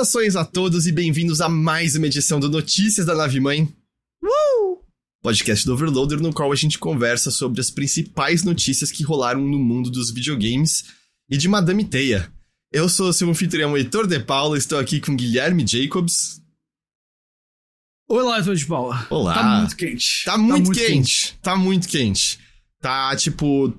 Saudações a todos e bem-vindos a mais uma edição do Notícias da Nave Mãe. Uh! Podcast do Overloader, no qual a gente conversa sobre as principais notícias que rolaram no mundo dos videogames e de Madame Teia. Eu sou seu anfitrião Heitor de Paula, estou aqui com Guilherme Jacobs. Olá, Heitor de Paula. Olá. Tá muito quente. Tá muito, tá muito quente. quente. Tá muito quente. Tá tipo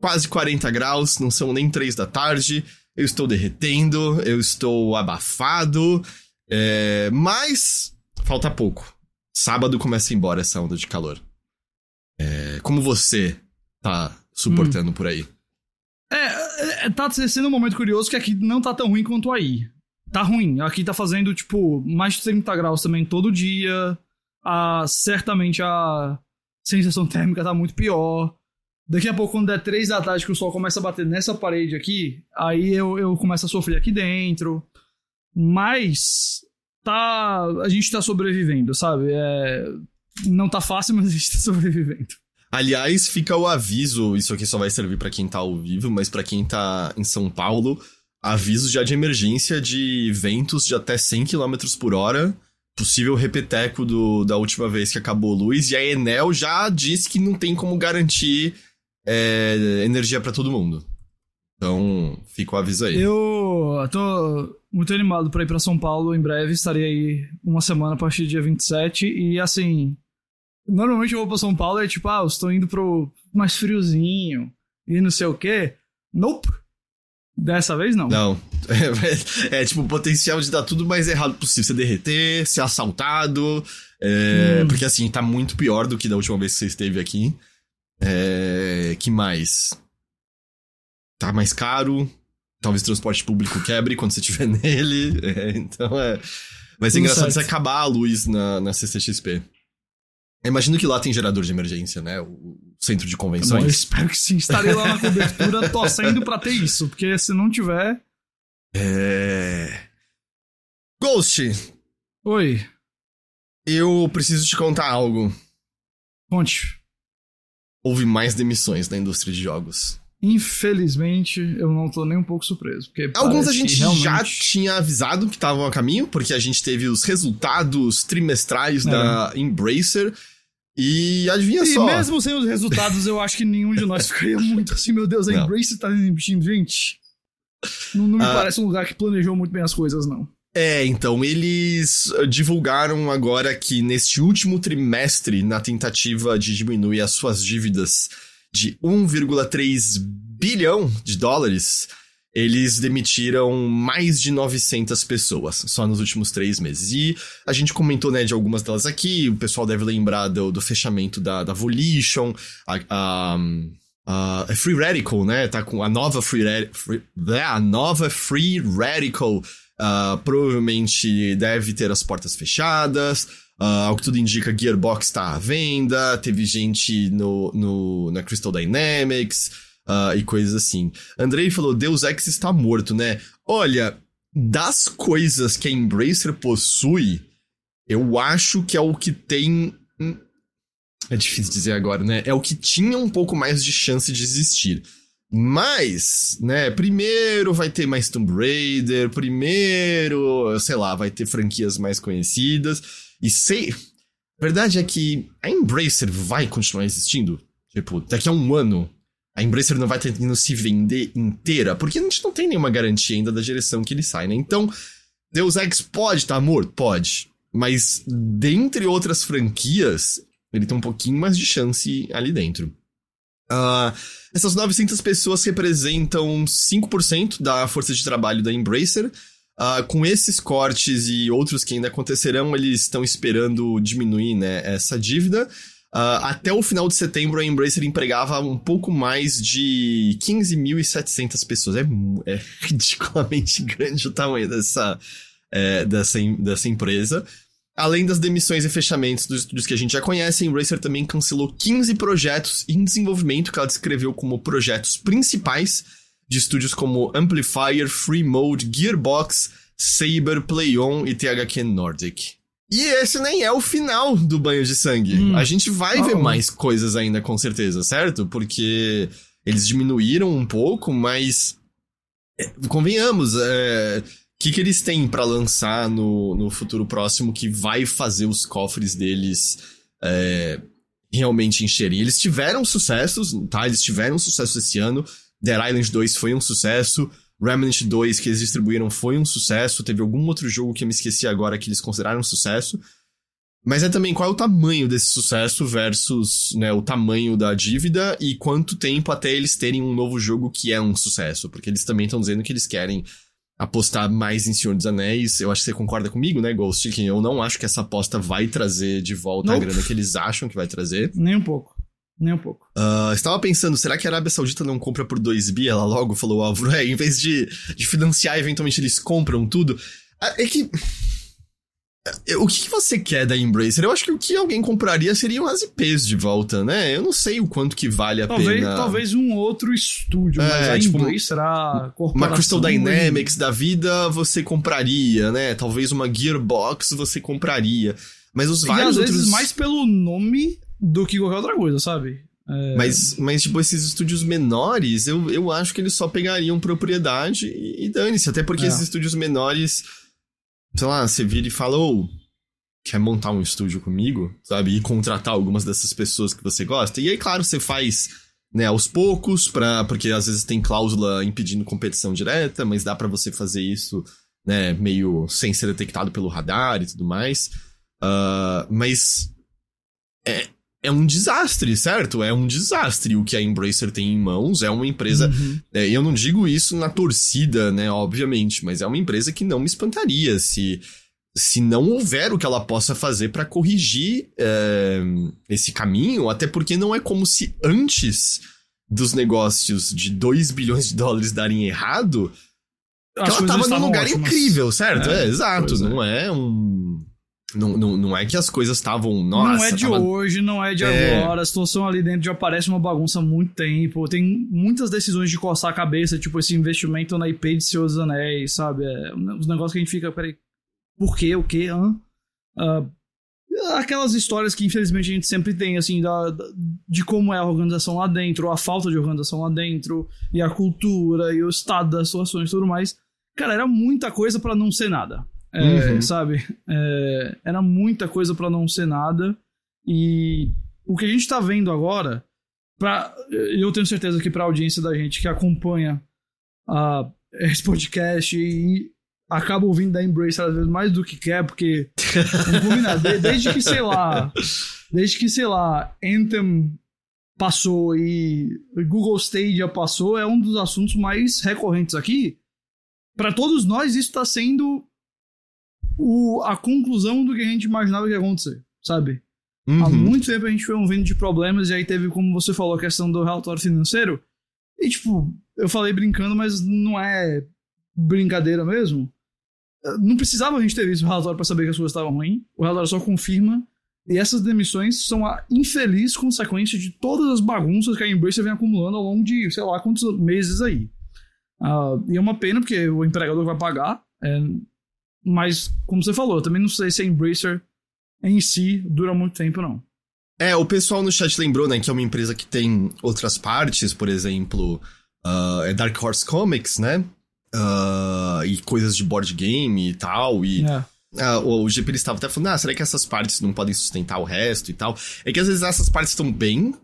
quase 40 graus, não são nem 3 da tarde eu estou derretendo, eu estou abafado, é, mas falta pouco. Sábado começa a ir embora essa onda de calor. É, como você tá suportando hum. por aí? É, é, é, tá sendo um momento curioso que aqui não tá tão ruim quanto aí. Tá ruim. Aqui tá fazendo, tipo, mais de 30 graus também todo dia. Ah, certamente a sensação térmica tá muito pior. Daqui a pouco, quando der três da tarde que o sol começa a bater nessa parede aqui, aí eu, eu começo a sofrer aqui dentro. Mas tá. A gente tá sobrevivendo, sabe? É, não tá fácil, mas a gente tá sobrevivendo. Aliás, fica o aviso, isso aqui só vai servir para quem tá ao vivo, mas para quem tá em São Paulo, aviso já de emergência de ventos de até 100 km por hora, possível repeteco do, da última vez que acabou luz, e a Enel já disse que não tem como garantir é, energia para todo mundo. Então, fica o aviso aí. Eu tô muito animado pra ir pra São Paulo em breve. Estarei aí uma semana a partir do dia 27. E assim, normalmente eu vou pra São Paulo e é tipo, ah, eu estou indo pro mais friozinho e não sei o quê. Nope. Dessa vez não. Não. É, é, tipo o potencial de dar tudo mais errado possível. Você derreter, ser assaltado. É, hum. Porque assim, tá muito pior do que da última vez que você esteve aqui. É, que mais? Tá mais caro. Talvez o transporte público quebre quando você estiver nele. É, então é. Vai ser engraçado se acabar a luz na, na CCXP. Imagino que lá tem gerador de emergência, né? O centro de convenções. Bom, eu espero que sim. Estarei lá na cobertura torcendo pra ter isso, porque se não tiver. É. Ghost! Oi. Eu preciso te contar algo. Conte houve mais demissões na indústria de jogos. Infelizmente, eu não tô nem um pouco surpreso. Porque Alguns a gente realmente... já tinha avisado que estavam a caminho, porque a gente teve os resultados trimestrais é. da Embracer. E adivinha e só. E mesmo sem os resultados, eu acho que nenhum de nós ficaria muito assim, meu Deus, a não. Embracer tá investindo, gente. Não, não me ah. parece um lugar que planejou muito bem as coisas, não. É, então, eles uh, divulgaram agora que neste último trimestre, na tentativa de diminuir as suas dívidas de 1,3 bilhão de dólares, eles demitiram mais de 900 pessoas só nos últimos três meses. E a gente comentou, né, de algumas delas aqui, o pessoal deve lembrar do, do fechamento da, da Volition, a, a Free Radical, né? Tá com a nova Free, Free a nova Free Radical Uh, provavelmente deve ter as portas fechadas. Uh, ao que tudo indica, Gearbox está à venda. Teve gente no, no, na Crystal Dynamics uh, e coisas assim. Andrei falou: Deus Ex está morto, né? Olha, das coisas que a Embracer possui, eu acho que é o que tem. É difícil dizer agora, né? É o que tinha um pouco mais de chance de existir. Mas, né, primeiro vai ter mais Tomb Raider, primeiro, sei lá, vai ter franquias mais conhecidas. E sei. A verdade é que a Embracer vai continuar existindo. Tipo, daqui a um ano, a Embracer não vai tentando se vender inteira, porque a gente não tem nenhuma garantia ainda da direção que ele sai, né? Então, Deus Ex pode estar tá morto? Pode. Mas, dentre outras franquias, ele tem um pouquinho mais de chance ali dentro. Uh, essas 900 pessoas representam 5% da força de trabalho da Embracer. Uh, com esses cortes e outros que ainda acontecerão, eles estão esperando diminuir né, essa dívida. Uh, até o final de setembro, a Embracer empregava um pouco mais de 15.700 pessoas. É, é, ridiculamente grande o tamanho dessa, é, dessa, dessa empresa. Além das demissões e fechamentos dos estúdios que a gente já conhece, a Embracer também cancelou 15 projetos em desenvolvimento que ela descreveu como projetos principais de estúdios como Amplifier, Free Mode, Gearbox, Saber, PlayOn e THQ Nordic. E esse nem é o final do banho de sangue. Hum. A gente vai oh. ver mais coisas ainda, com certeza, certo? Porque eles diminuíram um pouco, mas. É, convenhamos, é que, que eles têm para lançar no, no futuro próximo que vai fazer os cofres deles é, realmente encherem? Eles tiveram sucessos, tá? Eles tiveram sucesso esse ano. Dead Island 2 foi um sucesso. Remnant 2 que eles distribuíram foi um sucesso. Teve algum outro jogo que eu me esqueci agora que eles consideraram um sucesso. Mas é também qual é o tamanho desse sucesso versus né, o tamanho da dívida e quanto tempo até eles terem um novo jogo que é um sucesso. Porque eles também estão dizendo que eles querem apostar mais em Senhor dos Anéis. Eu acho que você concorda comigo, né, Ghost? Que eu não acho que essa aposta vai trazer de volta nope. a grana que eles acham que vai trazer. Nem um pouco. Nem um pouco. Uh, estava pensando, será que a Arábia Saudita não compra por 2 bi? Ela logo falou, Álvaro, é, em vez de, de financiar, eventualmente eles compram tudo. Ah, é que o que você quer da Embracer? Eu acho que o que alguém compraria seriam as IPs de volta, né? Eu não sei o quanto que vale a talvez, pena. Talvez um outro estúdio, é, mas a tipo, Embracer, a Uma Crystal Dynamics e... da vida você compraria, né? Talvez uma Gearbox você compraria. Mas os vários e às outros... vezes mais pelo nome do que qualquer outra coisa, sabe? É... Mas, mas, tipo, esses estúdios menores, eu, eu acho que eles só pegariam propriedade e, e dane-se. Até porque é. esses estúdios menores sei lá, você vira e fala, oh, quer montar um estúdio comigo, sabe? E contratar algumas dessas pessoas que você gosta. E aí, claro, você faz, né, aos poucos, pra, porque às vezes tem cláusula impedindo competição direta, mas dá para você fazer isso, né, meio sem ser detectado pelo radar e tudo mais. Uh, mas é, é um desastre, certo? É um desastre o que a Embracer tem em mãos. É uma empresa. Uhum. É, eu não digo isso na torcida, né? Obviamente, mas é uma empresa que não me espantaria se. Se não houver o que ela possa fazer para corrigir é, esse caminho, até porque não é como se antes dos negócios de 2 bilhões de dólares darem errado, ela tava num lugar ótimas. incrível, certo? É, é exato. É. Não é um não, não, não é que as coisas estavam. Nossa, não é de tava... hoje, não é de é... agora. A situação ali dentro já parece uma bagunça há muito tempo. Tem muitas decisões de coçar a cabeça, tipo esse investimento na IP de dos Anéis, sabe? É, os negócios que a gente fica, peraí, por quê? O quê? Hã? Uh, aquelas histórias que infelizmente a gente sempre tem, assim, da, da, de como é a organização lá dentro, a falta de organização lá dentro, e a cultura, e o estado das situações e tudo mais. Cara, era muita coisa para não ser nada. É, uhum. Sabe? É, era muita coisa para não ser nada. E o que a gente tá vendo agora, pra, eu tenho certeza que pra audiência da gente que acompanha a, esse podcast e acaba ouvindo da Embrace às vezes mais do que quer, porque combinar, desde que, sei lá, desde que, sei lá, Anthem passou e Google Stadia passou, é um dos assuntos mais recorrentes aqui. Para todos nós, isso está sendo o, a conclusão do que a gente imaginava que ia acontecer, sabe? Uhum. Há muito tempo a gente foi ouvindo de problemas e aí teve, como você falou, a questão do relatório financeiro. E, tipo, eu falei brincando, mas não é brincadeira mesmo. Não precisava a gente ter visto o relatório para saber que as coisas estavam ruins. O relatório só confirma. E essas demissões são a infeliz consequência de todas as bagunças que a Embracer vem acumulando ao longo de, sei lá, quantos meses aí. Uh, e é uma pena, porque o empregador vai pagar. É, mas, como você falou, eu também não sei se a Embracer em si dura muito tempo, não. É, o pessoal no chat lembrou, né, que é uma empresa que tem outras partes, por exemplo, uh, é Dark Horse Comics, né? Uh, e coisas de board game e tal, e... É. Uh, o GP estava até falando, ah, será que essas partes não podem sustentar o resto e tal? É que às vezes essas partes estão bem,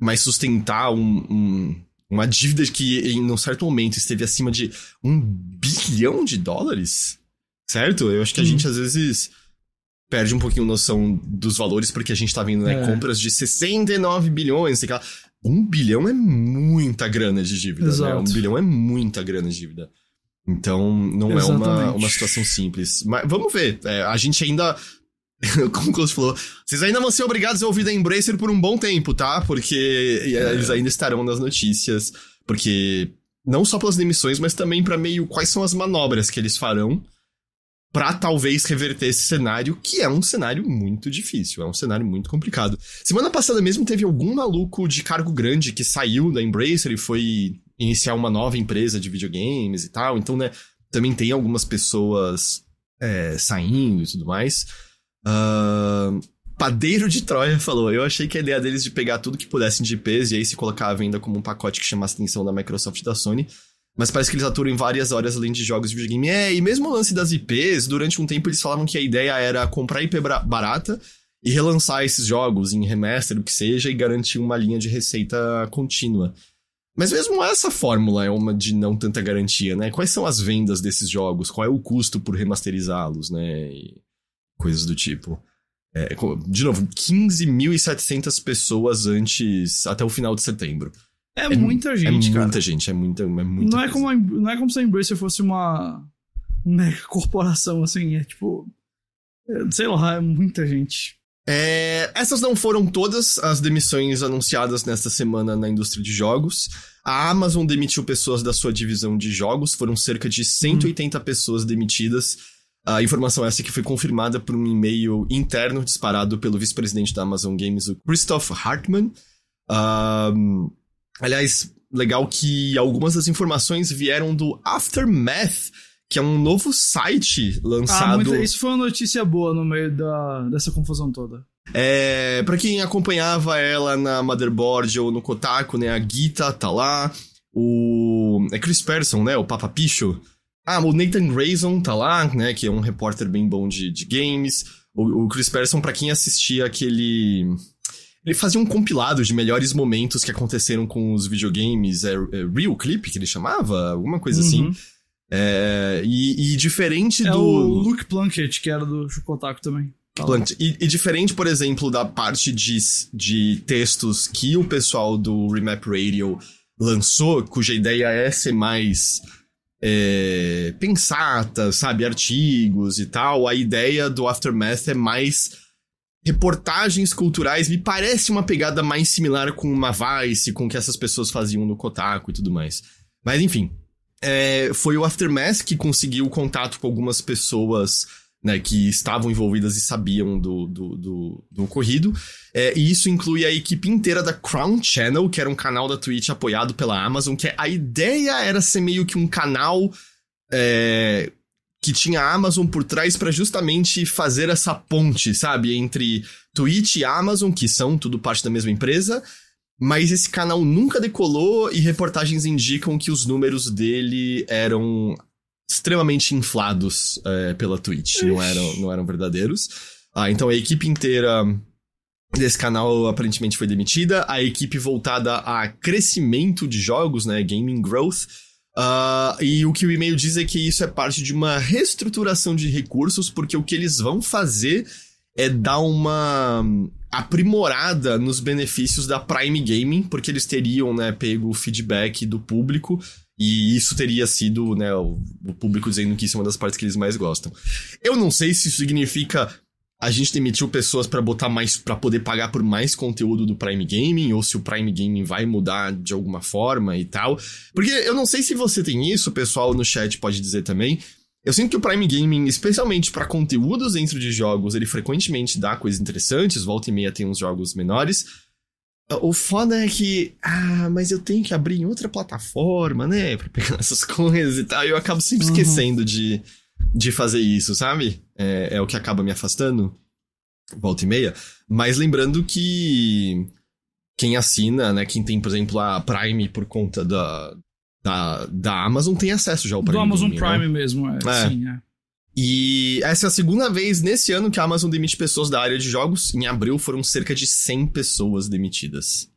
mas sustentar um, um, uma dívida que em um certo momento esteve acima de um bilhão de dólares certo? Eu acho que a hum. gente às vezes perde um pouquinho noção dos valores porque a gente tá vendo né, é. compras de 69 bilhões, sei lá. Um bilhão é muita grana de dívida, Exato. né? Um bilhão é muita grana de dívida. Então, não Exatamente. é uma, uma situação simples. Mas vamos ver. É, a gente ainda. Como o Klaus falou, vocês ainda vão ser obrigados a ouvir da Embracer por um bom tempo, tá? Porque é. eles ainda estarão nas notícias. Porque não só pelas demissões, mas também para meio quais são as manobras que eles farão para talvez reverter esse cenário, que é um cenário muito difícil, é um cenário muito complicado. Semana passada mesmo teve algum maluco de cargo grande que saiu da Embracer e foi iniciar uma nova empresa de videogames e tal, então, né, também tem algumas pessoas é, saindo e tudo mais. Uh, Padeiro de Troia falou: Eu achei que a ideia deles de pegar tudo que pudessem de IPs e aí se colocar à venda como um pacote que chamasse atenção da Microsoft e da Sony mas parece que eles aturam em várias horas além de jogos de videogame. É, e mesmo o lance das IPs, durante um tempo eles falavam que a ideia era comprar IP barata e relançar esses jogos em remaster, o que seja, e garantir uma linha de receita contínua. Mas mesmo essa fórmula é uma de não tanta garantia, né? Quais são as vendas desses jogos? Qual é o custo por remasterizá-los, né? E coisas do tipo. É, de novo, 15.700 pessoas antes, até o final de setembro. É, é muita gente, é cara. muita gente, é muita, é muita não, é como a, não é como se a Embracer fosse uma mega corporação, assim, é tipo... É, sei lá, é muita gente. É, essas não foram todas as demissões anunciadas nesta semana na indústria de jogos. A Amazon demitiu pessoas da sua divisão de jogos, foram cerca de 180 hum. pessoas demitidas. A informação essa que foi confirmada por um e-mail interno disparado pelo vice-presidente da Amazon Games, o Christoph Hartmann. Um, aliás, legal que algumas das informações vieram do Aftermath, que é um novo site lançado. Ah, muito, isso foi uma notícia boa no meio da, dessa confusão toda. É, para quem acompanhava ela na Motherboard ou no Kotaku, né, a Gita tá lá, o é Chris Person, né, o Papa Picho. Ah, o Nathan Grayson tá lá, né, que é um repórter bem bom de, de games. O, o Chris Person, para quem assistia aquele ele fazia um compilado de melhores momentos que aconteceram com os videogames, é, é Real Clip que ele chamava, alguma coisa assim. uhum. assim. É, e, e, diferente é do. o Luke Plunkett, que era do Chocotaco também. E, e, diferente, por exemplo, da parte de, de textos que o pessoal do Remap Radio lançou, cuja ideia é ser mais é, pensata, sabe, artigos e tal, a ideia do Aftermath é mais reportagens culturais, me parece uma pegada mais similar com uma Vice, com o que essas pessoas faziam no Kotaku e tudo mais. Mas enfim, é, foi o Aftermath que conseguiu contato com algumas pessoas né, que estavam envolvidas e sabiam do, do, do, do ocorrido. É, e isso inclui a equipe inteira da Crown Channel, que era um canal da Twitch apoiado pela Amazon, que a ideia era ser meio que um canal é, que tinha a Amazon por trás para justamente fazer essa ponte, sabe, entre Twitch e Amazon, que são tudo parte da mesma empresa, mas esse canal nunca decolou e reportagens indicam que os números dele eram extremamente inflados é, pela Twitch, não eram, não eram verdadeiros. Ah, então a equipe inteira desse canal aparentemente foi demitida, a equipe voltada a crescimento de jogos, né, gaming growth, Uh, e o que o e-mail diz é que isso é parte de uma reestruturação de recursos, porque o que eles vão fazer é dar uma aprimorada nos benefícios da Prime Gaming, porque eles teriam, né, pego o feedback do público e isso teria sido, né, o, público dizendo que isso é uma das partes que eles mais gostam. Eu não sei se isso significa a gente demitiu pessoas para botar mais para poder pagar por mais conteúdo do Prime Gaming ou se o Prime Gaming vai mudar de alguma forma e tal. Porque eu não sei se você tem isso, o pessoal no chat pode dizer também. Eu sinto que o Prime Gaming, especialmente para conteúdos dentro de jogos, ele frequentemente dá coisas interessantes, volta e meia tem uns jogos menores. O foda é que, ah, mas eu tenho que abrir em outra plataforma, né, pra pegar essas coisas e tal, e eu acabo sempre uhum. esquecendo de, de fazer isso, sabe? É, é o que acaba me afastando, volta e meia. Mas lembrando que quem assina, né, quem tem, por exemplo, a Prime por conta da, da, da Amazon tem acesso já ao Prime. Do Amazon Game, Prime né? mesmo, é, é. Sim, é. E essa é a segunda vez nesse ano que a Amazon demite pessoas da área de jogos. Em abril foram cerca de 100 pessoas demitidas.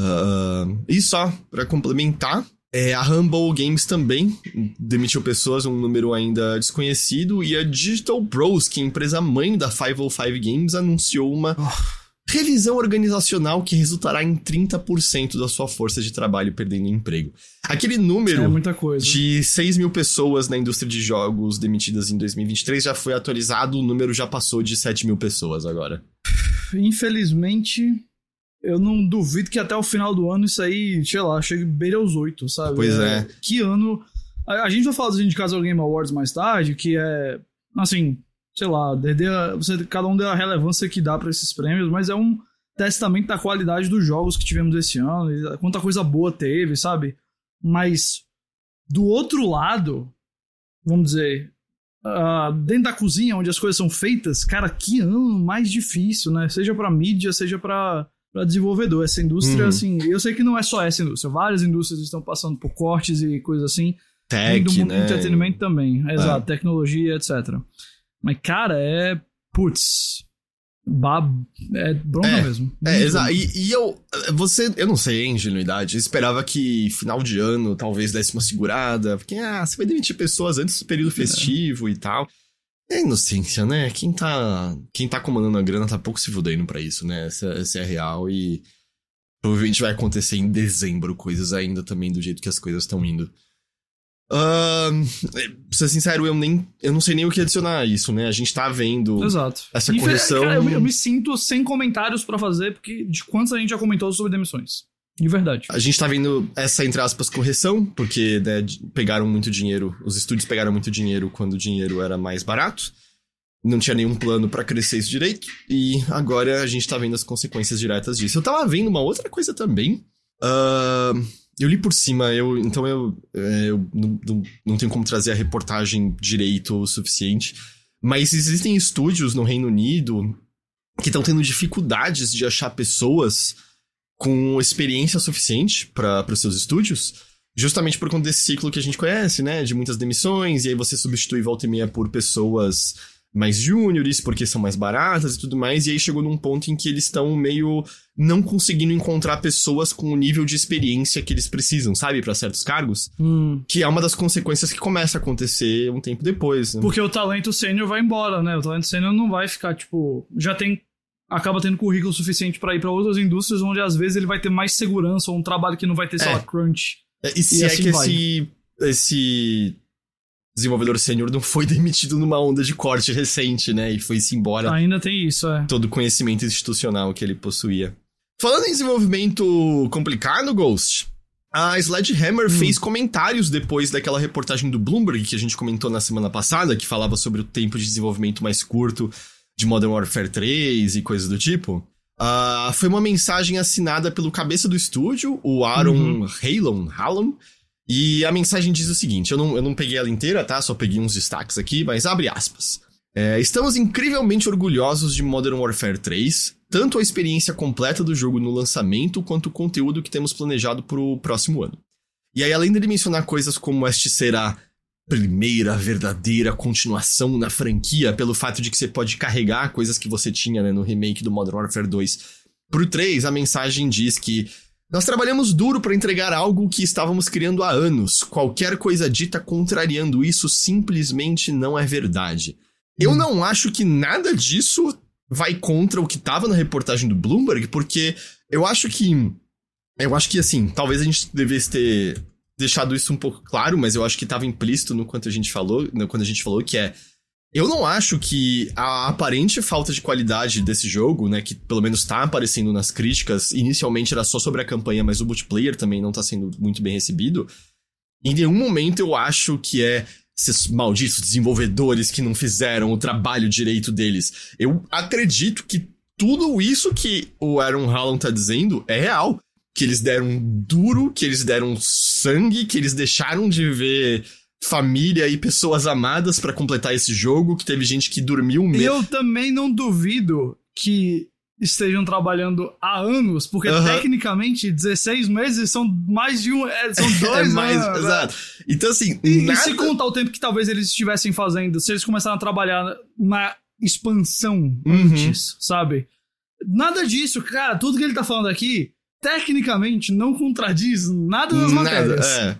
Uh, e só, para complementar, é, a Humble Games também demitiu pessoas, um número ainda desconhecido. E a Digital Bros, que é a empresa mãe da 505 Games, anunciou uma. Oh revisão organizacional que resultará em 30% da sua força de trabalho perdendo emprego. Aquele número é de 6 mil pessoas na indústria de jogos demitidas em 2023 já foi atualizado, o número já passou de 7 mil pessoas agora. Infelizmente, eu não duvido que até o final do ano isso aí, sei lá, chegue beira aos 8, sabe? Pois é. Que ano. A, a gente vai falar dos indicados ao Game Awards mais tarde, que é. Assim, sei lá, você, cada um deu a relevância que dá para esses prêmios, mas é um testamento da qualidade dos jogos que tivemos esse ano, quanta coisa boa teve, sabe? Mas do outro lado, vamos dizer, uh, dentro da cozinha onde as coisas são feitas, cara, que ano mais difícil, né? Seja para mídia, seja para para desenvolvedor. Essa indústria, Uhum. assim, eu sei que não é só essa indústria, várias indústrias estão passando por cortes e coisas assim. Tech, do mundo né? do entretenimento também, exato, tecnologia, etc. Mas, cara, é. Putz. Bab... É bronca É, mesmo. É, exato. E, e eu. Você. Eu não sei, hein, ingenuidade. Eu esperava que final de ano talvez desse uma segurada. Porque, ah, você vai demitir pessoas antes do período festivo e tal. É inocência, né? Quem tá. Quem tá comandando a grana tá pouco se fudendo pra isso, né? Essa, essa é real e. Provavelmente vai acontecer em dezembro coisas ainda também do jeito que as coisas estão indo. Ahn, pra ser sincero, eu nem. Eu não sei nem o que adicionar a isso, né? A gente tá vendo. Exato. Essa correção- Cara, eu, me- eu me sinto sem comentários pra fazer, porque de quantos a gente já comentou sobre demissões. De verdade. A gente tá vendo essa, entre aspas, correção, porque né, pegaram muito dinheiro, os estúdios pegaram muito dinheiro quando o dinheiro era mais barato. Não tinha nenhum plano pra crescer isso direito. E agora a gente tá vendo as consequências diretas disso. Eu tava vendo uma outra coisa também. Ah, eu li por cima, eu, então eu, é, eu não, não- não tenho como trazer a reportagem direito o suficiente. Mas existem estúdios no Reino Unido que estão tendo dificuldades de achar pessoas com experiência suficiente para os seus estúdios, justamente por conta desse ciclo que a gente conhece, né? De muitas demissões, e aí você substitui volta e meia por pessoas mais júniores, porque são mais baratas e tudo mais, e aí chegou num ponto em que eles estão meio não conseguindo encontrar pessoas com o nível de experiência que eles precisam, sabe, para certos cargos, Hum. que é uma das consequências que começa a acontecer um tempo depois. Né? Porque o talento sênior vai embora, né? O talento sênior não vai ficar, tipo. Já tem. Acaba tendo currículo suficiente pra ir pra outras indústrias onde às vezes ele vai ter mais segurança ou um trabalho que não vai ter, sei É. lá, crunch. É, E se E é assim que vai. esse, esse desenvolvedor sênior não foi demitido numa onda de corte recente, né? E foi-se embora Ainda tem isso, é. todo o conhecimento institucional que ele possuía. Falando em desenvolvimento complicado, Ghost, a Sledgehammer Hum. fez comentários depois daquela reportagem do Bloomberg que a gente comentou na semana passada, que falava sobre o tempo de desenvolvimento mais curto de Modern Warfare 3 e coisas do tipo. Ah, foi uma mensagem assinada pelo cabeça do estúdio, o Aaron Uhum. Halon, Hallam, e a mensagem diz o seguinte: eu não, eu não peguei ela inteira, tá? Só peguei uns destaques aqui, mas abre aspas. É, estamos incrivelmente orgulhosos de Modern Warfare 3, tanto a experiência completa do jogo no lançamento quanto o conteúdo que temos planejado pro próximo ano. E aí, além dele mencionar coisas como este será primeira verdadeira continuação na franquia, pelo fato de que você pode carregar coisas que você tinha né, no remake do Modern Warfare 2 pro 3, a mensagem diz que nós trabalhamos duro para entregar algo que estávamos criando há anos. Qualquer coisa dita contrariando isso simplesmente não é verdade. Eu não acho que nada disso vai contra o que tava na reportagem do Bloomberg, porque eu acho que. Eu acho que, assim, talvez a gente devesse ter deixado isso um pouco claro, mas eu acho que tava implícito no quanto a gente falou, no, quando a gente falou, que é. Eu não acho que a aparente falta de qualidade desse jogo, né, que pelo menos tá aparecendo nas críticas, inicialmente era só sobre a campanha, mas o multiplayer também não tá sendo muito bem recebido. Em nenhum momento eu acho que é esses malditos desenvolvedores que não fizeram o trabalho direito deles. Eu acredito que tudo isso que o Aaron Hallam tá dizendo é real. Que eles deram duro, que eles deram sangue, que eles deixaram de ver família e pessoas amadas pra completar esse jogo, que teve gente que dormiu mesmo. Eu também não duvido que estejam trabalhando há anos, porque Aham. tecnicamente 16 meses são mais de um. é, são dois é mais, anos. né? exato. Então assim, E, e nada... se contar o tempo que talvez eles estivessem fazendo, se eles começaram a trabalhar na expansão Uhum. antes, sabe? Nada disso, cara, tudo que ele tá falando aqui, tecnicamente, não contradiz nada das nada, matérias. é.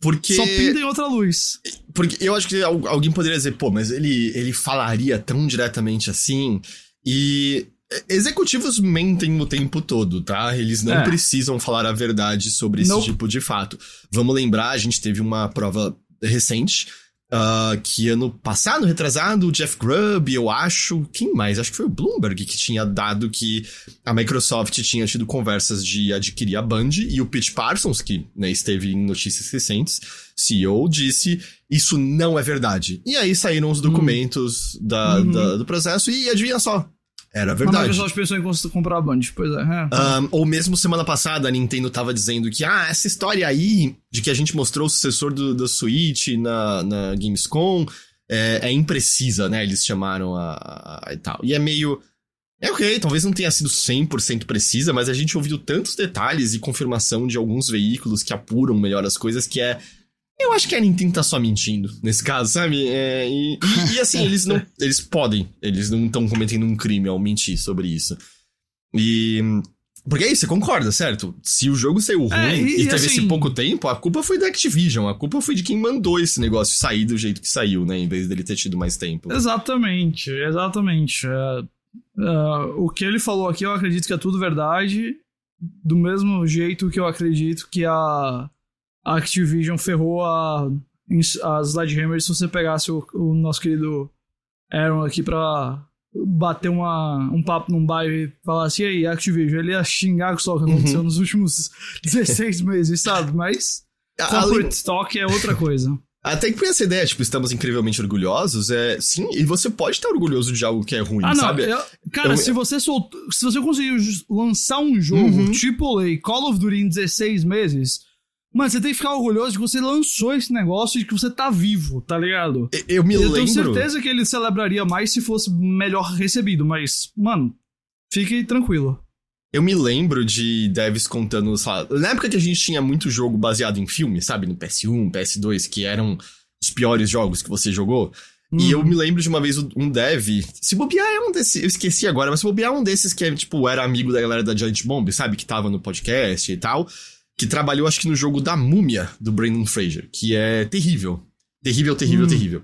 Porque Só pinta em outra luz. Porque eu acho que al- alguém poderia dizer, pô, mas ele, ele falaria tão diretamente assim. E executivos mentem o tempo todo, tá? Eles não É. precisam falar a verdade sobre esse Nope. tipo de fato. Vamos lembrar, a gente teve uma prova recente. Ah, que ano passado, retrasado, o Jeff Grubb, eu acho. Quem mais? Acho que foi o Bloomberg que tinha dado que a Microsoft tinha tido conversas de adquirir a Band e o Pete Parsons, que né, esteve em notícias recentes, CEO, disse isso não é verdade. E aí saíram os documentos da, Uhum. da- do processo e adivinha só, era A verdade. Microsoft pensou em comprar a Band, pois é. é. Um, ou mesmo semana passada a Nintendo tava dizendo que, ah, essa história aí de que a gente mostrou o sucessor do, do Switch na, na Gamescom é, é imprecisa, né? Eles chamaram a, a- e tal. E é meio. É ok, talvez não tenha sido 100% precisa, mas a gente ouviu tantos detalhes e confirmação de alguns veículos que apuram melhor as coisas que é. Eu acho que a Nintendo tá só mentindo nesse caso, sabe? É, e, e, e, assim, eles não. Eles podem. Eles não estão cometendo um crime ao mentir sobre isso. E. Porque aí, você concorda, certo? Se o jogo saiu é, ruim é, e, e, teve assim... esse pouco tempo, a culpa foi da Activision. A culpa foi de quem mandou esse negócio sair do jeito que saiu, né? Em vez dele ter tido mais tempo. Exatamente, exatamente. É, Uh, o que ele falou aqui, eu acredito que é tudo verdade. Do mesmo jeito que eu acredito que a, a Activision ferrou a, a Sledgehammer se você pegasse o, o nosso querido Aaron aqui pra bater uma, um papo num bairro e falar assim, aí, Activision, ele ia xingar com só o que aconteceu uhum. nos últimos 16 meses, sabe? Mas corporate stock é outra coisa. Até que foi essa ideia, tipo, estamos incrivelmente orgulhosos, é sim, e você pode estar orgulhoso de algo que é ruim, ah, sabe? Eu, cara, eu, se você solt... se você conseguiu lançar um jogo uhum. AAA Call of Duty em 16 meses, mano, você tem que ficar orgulhoso de que você lançou esse negócio e que você tá vivo, tá ligado? Eu, eu me eu lembro. Eu tenho certeza que ele celebraria mais se fosse melhor recebido, mas, mano, fique tranquilo. Eu me lembro de devs contando, sabe, na época que a gente tinha muito jogo baseado em filme, sabe, no PS1, PS2, que eram os piores jogos que você jogou. Uhum. E eu uhum. me lembro de uma vez um dev, se bobear é um desses, eu esqueci agora, mas se bobear é um desses que é, tipo, era amigo da galera da Giant Bomb, sabe, que tava no podcast e tal, que trabalhou acho que no jogo da Múmia, do Brandon Fraser, que é terrível. Terrível, terrível, uhum. terrível.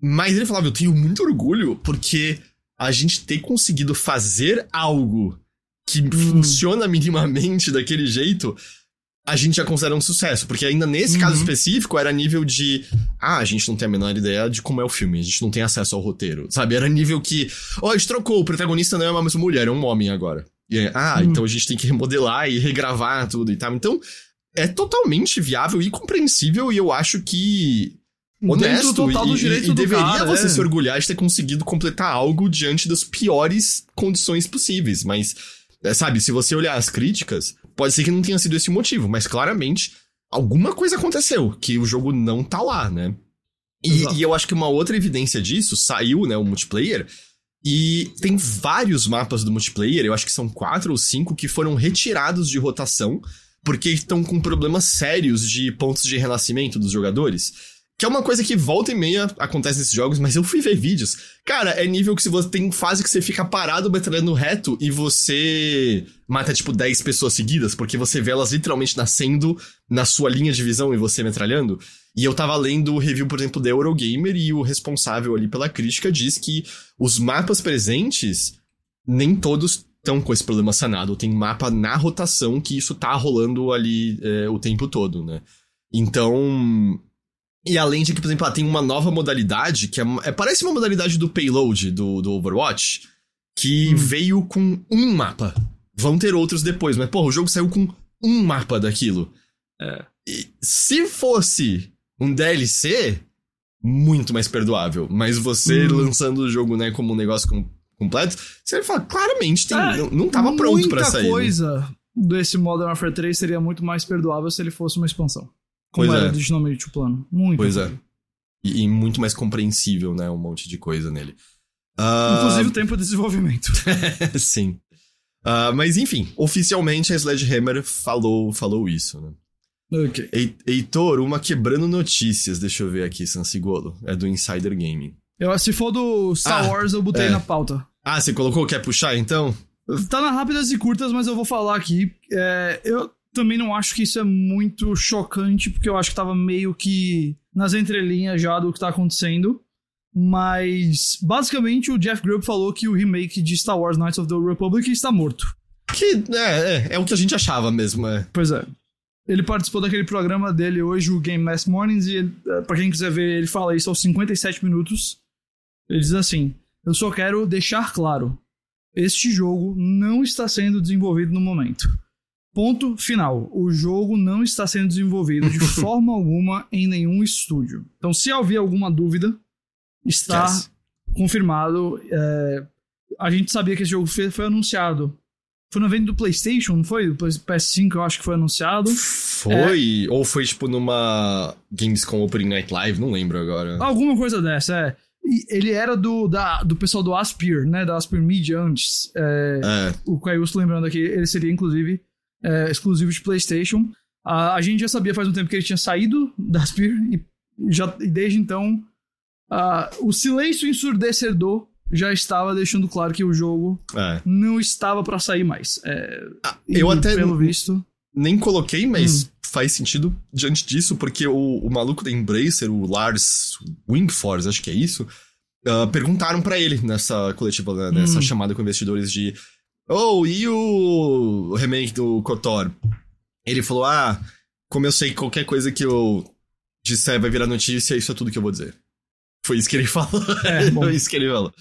Mas ele falava, eu tenho muito orgulho porque a gente ter conseguido fazer algo que hum. funciona minimamente daquele jeito, a gente já considera um sucesso. Porque ainda nesse uhum. caso específico, era nível de. Ah, a gente não tem a menor ideia de como é o filme, a gente não tem acesso ao roteiro. Sabe? Era nível que. Ó, oh, a gente trocou, o protagonista não é uma mulher, é um homem agora. E ah, uhum. então a gente tem que remodelar e regravar tudo e tal. Então, é totalmente viável e compreensível, e eu acho que honesto e, e, e deveria cara, você é. se orgulhar de ter conseguido completar algo diante das piores condições possíveis, mas é, sabe, se você olhar as críticas, pode ser que não tenha sido esse o motivo, mas claramente alguma coisa aconteceu, que o jogo não tá lá, né? E, e, eu acho que uma outra evidência disso saiu, né, o multiplayer, e tem vários mapas do multiplayer, eu acho que são quatro ou cinco, que foram retirados de rotação porque estão com problemas sérios de pontos de renascimento dos jogadores. Que é uma coisa que volta e meia acontece nesses jogos, mas eu fui ver vídeos. Cara, é nível que se você tem fase que você fica parado metralhando reto e você mata tipo 10 pessoas seguidas, porque você vê elas literalmente nascendo na sua linha de visão e você metralhando. E eu tava lendo o review, por exemplo, da Eurogamer e o responsável ali pela crítica diz que os mapas presentes nem todos estão com esse problema sanado. Tem mapa na rotação que isso tá rolando ali é, o tempo todo, né? Então, e além de que, por exemplo, ah, tem uma nova modalidade, que é, é, parece uma modalidade do payload do, do Overwatch, que hum. veio com um mapa. Vão ter outros depois, mas, pô, o jogo saiu com um mapa daquilo. É. E se fosse um DLC, muito mais perdoável. Mas você hum. lançando o jogo, né, como um negócio com, completo, você fala, claramente, tem, é, não, não tava pronto para sair. Muita né? coisa né? desse Modern Warfare 3 seria muito mais perdoável se ele fosse uma expansão. Como pois era é. originalmente o plano. Muito. Pois é. E, e, muito mais compreensível, né? Um monte de coisa nele. Uh... Inclusive o tempo de desenvolvimento. Sim. Uh, mas enfim, oficialmente a Sledgehammer falou, falou isso, né? Ok. Heitor, uma quebrando notícias, deixa eu ver aqui, Sansigolo. É do Insider Gaming. Eu, se for do Star ah, Wars, eu botei é. na pauta. Ah, você colocou? Quer puxar então? Tá na rápidas e curtas, mas eu vou falar aqui. É, eu, também não acho que isso é muito chocante, porque eu acho que tava meio que nas entrelinhas já do que tá acontecendo. Mas, basicamente, o Jeff Grubb falou que o remake de Star Wars Knights of the Republic está morto. Que é, é, é o que a gente achava mesmo, é. Pois é. Ele participou daquele programa dele hoje, o Game Mass Mornings, e é, para quem quiser ver, ele fala isso aos 57 minutos. Ele diz assim: Eu só quero deixar claro: este jogo não está sendo desenvolvido no momento. Ponto final. O jogo não está sendo desenvolvido de forma alguma em nenhum estúdio. Então, se havia alguma dúvida, está yes. confirmado. É, a gente sabia que esse jogo foi, foi, anunciado. Foi no evento do PlayStation, não foi? Do PS5, eu acho que foi anunciado. Foi? É, ou foi tipo numa Gamescom Opening Night Live, não lembro agora. Alguma coisa dessa, é. ele era do, da, do pessoal do Aspir, né? Da Aspir Media antes. É, É. O Caiusto lembrando aqui, ele seria inclusive é, exclusivo de PlayStation. A, a gente já sabia faz um tempo que ele tinha saído da Aspir e, já, e desde então ah, o silêncio ensurdecedor já estava deixando claro que o jogo É. não estava pra sair mais. É, e eu até pelo visto. nem coloquei, mas Hum. faz sentido diante disso, porque o, o maluco da Embracer, o Lars Wingforce, acho que é isso, ah, perguntaram pra ele nessa coletiva, né, nessa Hum. chamada com investidores de Oh, e o remake do KOTOR? Ele falou, ah, como eu sei que qualquer coisa que eu disser vai virar notícia, isso é tudo que eu vou dizer. Foi isso que ele falou. É, isso que ele falou.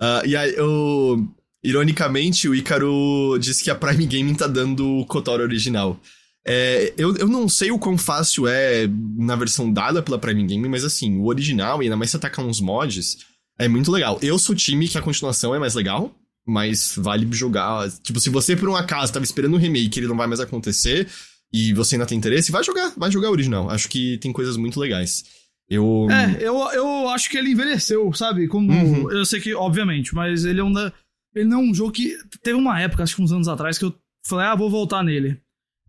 Ah, e aí, o... ironicamente, o Ícaro disse que a Prime Gaming tá dando o KOTOR original. É, eu, eu não sei o quão fácil é na versão dada pela Prime Gaming, mas assim, o original, e ainda mais se atacar uns mods, é muito legal. Eu sou time que a continuação é mais legal, mas vale jogar. Tipo, se você por um acaso tava esperando um remake ele não vai mais acontecer, e você ainda tem interesse, vai jogar, vai jogar o original. Acho que tem coisas muito legais. Eu. É, eu, eu acho que ele envelheceu, sabe? Como. Uhum. Eu sei que, obviamente, mas ele é um. da- Ele não é um jogo que. Teve uma época, acho que uns anos atrás, que eu falei, ah, vou voltar nele.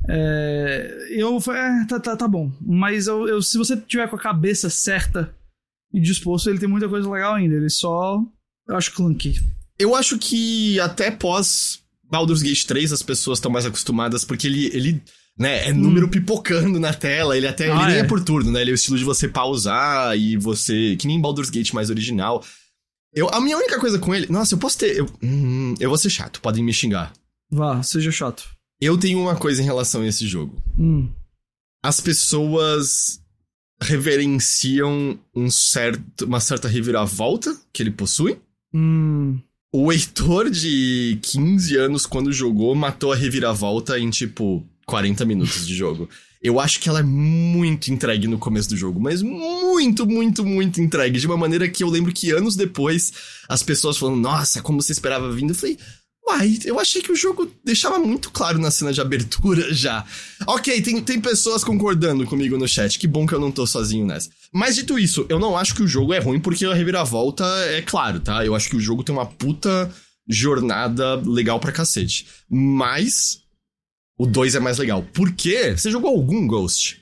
É, eu falei, é, tá, tá, tá bom. Mas eu, eu- se você tiver com a cabeça certa e disposto, ele tem muita coisa legal ainda. Ele só. Eu acho clunky. Eu acho que até pós Baldur's Gate 3 as pessoas estão mais acostumadas, porque ele, ele né, é número pipocando na tela, ele até Hum. Ah, ele nem é. é. por turno, né? Ele é o estilo de você pausar e você. Que nem Baldur's Gate mais original. Eu, a minha única coisa com ele. Nossa, eu posso ter. Eu, hum, eu vou ser chato, podem me xingar. Vá, seja chato. Eu tenho uma coisa em relação a esse jogo. Hum. As pessoas reverenciam um certo, uma certa reviravolta que ele possui. Hum. O Heitor de 15 anos, quando jogou, matou a reviravolta em, tipo, 40 minutos de jogo. Eu acho que ela é muito entregue no começo do jogo, mas muito, muito, muito entregue. De uma maneira que eu lembro que anos depois, as pessoas falando, nossa, como você esperava vindo? Eu falei, uai, eu achei que o jogo deixava muito claro na cena de abertura já. Ok, tem, tem pessoas concordando comigo no chat, que bom que eu não tô sozinho nessa. Mas dito isso, eu não acho que o jogo é ruim porque a reviravolta é claro, tá? Eu acho que o jogo tem uma puta jornada legal pra cacete. Mas o 2 é mais legal. Por quê? Você jogou algum Ghost?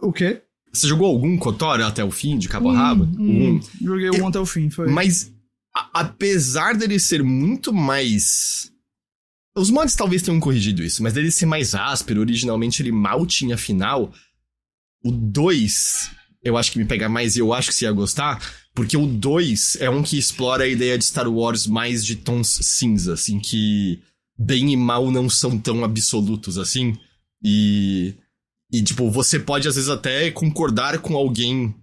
O quê? Você jogou algum KOTOR até o fim, de cabo a rabo? Hum, Um. Joguei um até o fim, foi. Mas, a- apesar dele ser muito mais. Os mods talvez tenham corrigido isso, mas dele ser mais áspero, originalmente ele mal tinha final. O 2, eu acho que me pega mais e eu acho que você ia gostar, porque o 2 é um que explora a ideia de Star Wars mais de tons cinza, assim, que bem e mal não são tão absolutos assim. E. E, tipo, você pode às vezes até concordar com alguém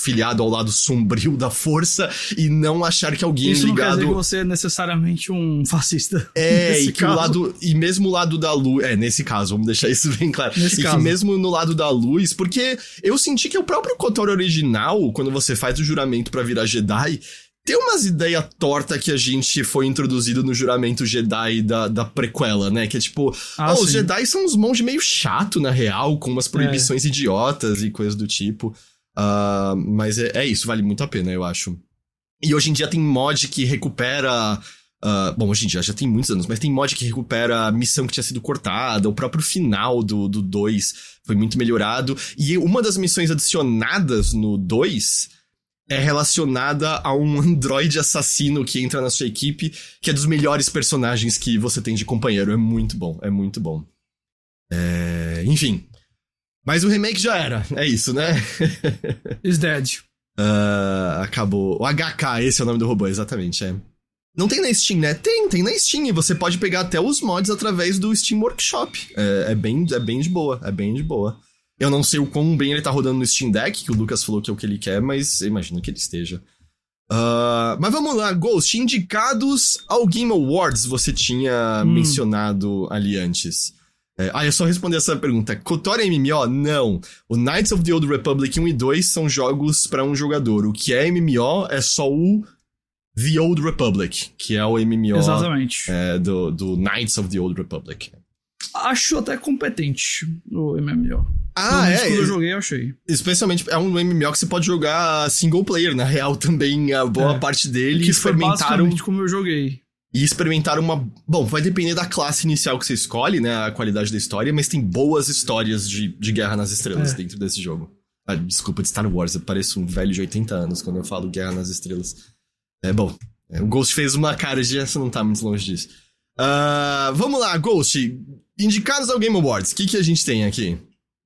filiado ao lado sombrio da força e não achar que alguém Isso não quer ligado. dizer que você é necessariamente um fascista. É, e que o caso. lado. E mesmo o lado da luz. É, nesse caso, vamos deixar isso bem claro. Nesse e caso. que mesmo no lado da luz, porque eu senti que o próprio KOTOR original, quando você faz o juramento pra virar Jedi, tem umas ideias tortas que a gente foi introduzido no juramento Jedi da, da prequela, né? Que é tipo, Ah, oh, os. É. Jedi são uns monges meio chato, na real, com umas proibições idiotas e coisas do tipo. Ah, mas é, é isso, vale muito a pena, eu acho. E hoje em dia tem mod que recupera. ah, bom, hoje em dia já tem muitos anos, mas tem mod que recupera a missão que tinha sido cortada, o próprio final do 2 foi muito melhorado. E uma das missões adicionadas no 2 é relacionada a um androide assassino que entra na sua equipe, que é dos melhores personagens que você tem de companheiro. É muito bom, é muito bom. É, enfim. Mas o remake já era, é isso, né? Is dead. Ah, acabou. O HK, esse é o nome do robô, exatamente, é. Não tem na Steam, né? Tem, tem na Steam. E você pode pegar até os mods através do Steam Workshop. É, é bem, é bem de boa, é bem de boa. Eu não sei o quão bem ele tá rodando no Steam Deck, que o Lucas falou que é o que ele quer, mas imagino que ele esteja. Ah, mas vamos lá, Ghost, indicados ao Game Awards, você tinha Hum. mencionado ali antes. É, ah, eu só respondi essa pergunta. KOTOR é MMO? Não. O Knights of the Old Republic 1 e 2 são jogos pra um jogador. O que é MMO é só o The Old Republic, que é o MMO é, do, do Knights of the Old Republic. Acho até competente o MMO. Ah, é? Quando eu joguei, eu achei. Especialmente é um MMO que você pode jogar single player, na real, também. A boa É. parte dele. Que foi experimentaram. basicamente como eu joguei. E experimentaram uma. Bom, vai depender da classe inicial que você escolhe, né? A qualidade da história, mas tem boas histórias de, de Guerra nas Estrelas É. dentro desse jogo. Ah, desculpa, de Star Wars, eu pareço um velho de 80 anos quando eu falo Guerra nas Estrelas. É bom. é, o Ghost fez uma cara de essa não tá muito longe disso. Ah, vamos lá, Ghost. Indicados ao Game Awards, o que, que a gente tem aqui?